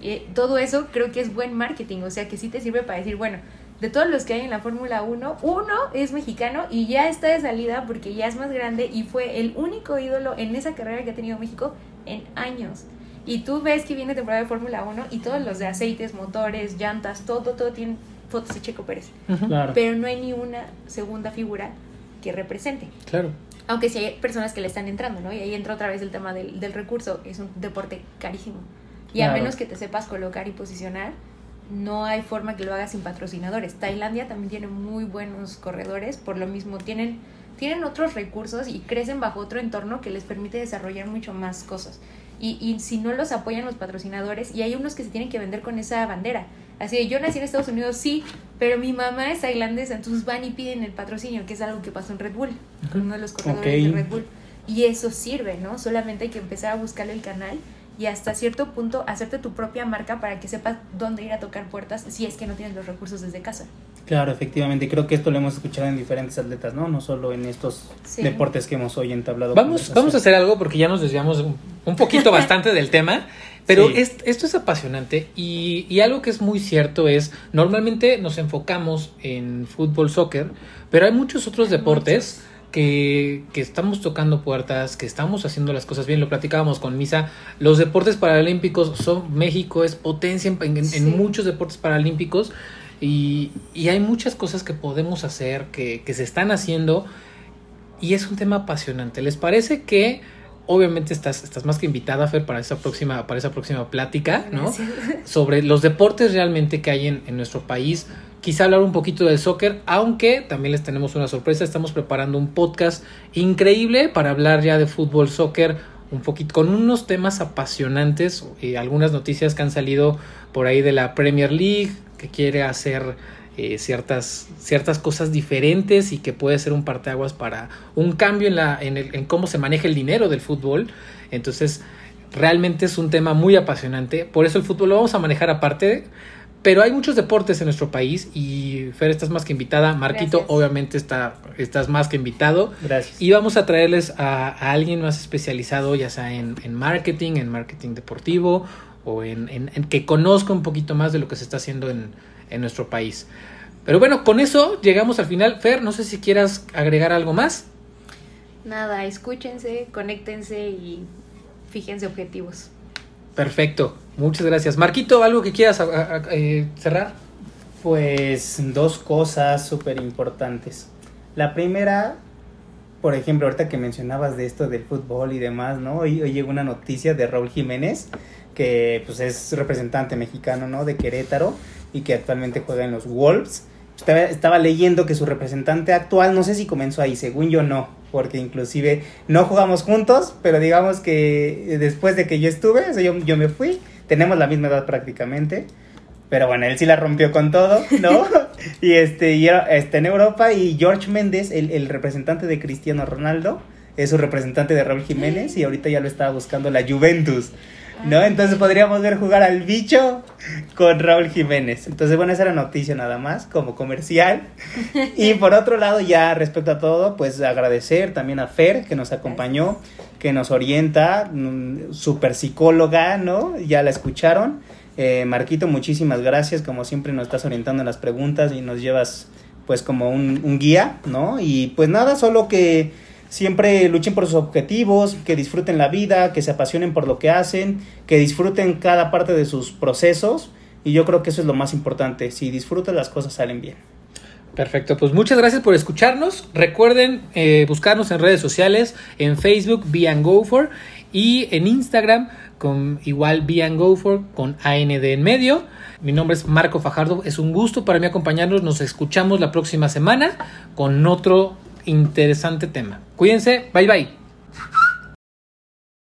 Y todo eso creo que es buen marketing, o sea que sí te sirve para decir, bueno, de todos los que hay en la Fórmula 1, uno es mexicano y ya está de salida porque ya es más grande y fue el único ídolo en esa carrera que ha tenido México en años. Y tú ves que viene temporada de Fórmula 1 y todos los de aceites, motores, llantas, todo, todo tienen fotos de Checo Pérez. Claro. Pero no hay ni una segunda figura que represente. Claro. Aunque sí hay personas que le están entrando, ¿no? Y ahí entra otra vez el tema del, del recurso. Es un deporte carísimo. Y a Claro. menos que te sepas colocar y posicionar, no hay forma que lo hagas sin patrocinadores. Tailandia también tiene muy buenos corredores, por lo mismo tienen, tienen otros recursos y crecen bajo otro entorno que les permite desarrollar mucho más cosas. Y, y si no los apoyan los patrocinadores, y hay unos que se tienen que vender con esa bandera. Así de, yo nací en Estados Unidos, sí, pero mi mamá es tailandesa, entonces van y piden el patrocinio, que es algo que pasó en Red Bull, con uno de los corredores de Red Bull. Y eso sirve, ¿no? Solamente hay que empezar a buscarle el canal y hasta cierto punto hacerte tu propia marca para que sepas dónde ir a tocar puertas si es que no tienes los recursos desde casa. Claro, efectivamente. Creo que esto lo hemos escuchado en diferentes atletas, ¿no? No solo en estos Sí. deportes que hemos hoy entablado. Vamos, vamos a hacer algo porque ya nos desviamos un, poquito bastante del tema, pero Sí. es- esto es apasionante y, y algo que es muy cierto es, normalmente nos enfocamos en fútbol, soccer, pero hay muchos otros Hay deportes que, que estamos tocando puertas, que estamos haciendo las cosas bien, lo platicábamos con Misa, los deportes paralímpicos son, México es potencia en, en- muchos deportes paralímpicos y, y hay muchas cosas que podemos hacer, que, que se están haciendo y es un tema apasionante. ¿Les parece que obviamente estás, estás más que invitada, Fer, para esa próxima, para esa próxima plática, ¿no? Gracias. Sobre los deportes realmente que hay en, en nuestro país. Quizá hablar un poquito del soccer, aunque también les tenemos una sorpresa. Estamos preparando un podcast increíble para hablar ya de fútbol, soccer, un poquito, con unos temas apasionantes y algunas noticias que han salido por ahí de la Premier League, que quiere hacer eh, ciertas, ciertas cosas diferentes y que puede ser un parteaguas para un cambio en, la, en, cómo se maneja el dinero del fútbol. Entonces, realmente es un tema muy apasionante. Por eso el fútbol lo vamos a manejar aparte. Pero hay muchos deportes en nuestro país y Fer, estás más que invitada. Marquito, Gracias. obviamente, está, estás más que invitado. Gracias. Y vamos a traerles a, a alguien más especializado, ya sea en, en marketing, en marketing deportivo o en, en- en que conozca un poquito más de lo que se está haciendo en, en nuestro país. Pero bueno, con eso llegamos al final. Fer, no sé si quieras agregar algo más. Nada, escúchense, conéctense y fíjense objetivos. Perfecto, muchas gracias. Marquito, ¿algo que quieras eh, cerrar? Pues dos cosas súper importantes. La primera, por ejemplo, ahorita que mencionabas de esto del fútbol y demás, ¿no? Hoy, hoy llegó una noticia de Raúl Jiménez, que pues es representante mexicano, ¿no? De Querétaro y que actualmente juega en los Wolves. Estaba, estaba leyendo que su representante actual, no sé si comenzó ahí, según yo no, porque inclusive no jugamos juntos, pero digamos que después de que yo estuve, o sea, yo, yo me fui, tenemos la misma edad prácticamente. Pero bueno, él sí la rompió con todo, ¿no? y este, y era, está en Europa y George Méndez, el, el representante de Cristiano Ronaldo, es su representante de Raúl Jiménez y ahorita ya lo estaba buscando la Juventus, ¿no? Entonces podríamos ver jugar al bicho con Raúl Jiménez. Entonces, bueno, esa era noticia nada más, como comercial. Y por otro lado, ya respecto a todo, pues agradecer también a Fer, que nos acompañó, que nos orienta, mm, super psicóloga, ¿no? Ya la escucharon. Eh, Marquito, muchísimas gracias, como siempre nos estás orientando en las preguntas y nos llevas pues como un, un guía, ¿no? Y pues nada, solo que siempre luchen por sus objetivos, que disfruten la vida, que se apasionen por lo que hacen, que disfruten cada parte de sus procesos y yo creo que eso es lo más importante, si disfrutas las cosas salen bien. Perfecto, pues muchas gracias por escucharnos. Recuerden eh, buscarnos en redes sociales, en Facebook, Be and Go For, y en Instagram, con igual Be and Go For, con AND en medio. Mi nombre es Marco Fajardo, es un gusto para mí acompañarnos. Nos escuchamos la próxima semana con otro interesante tema. Cuídense, bye bye.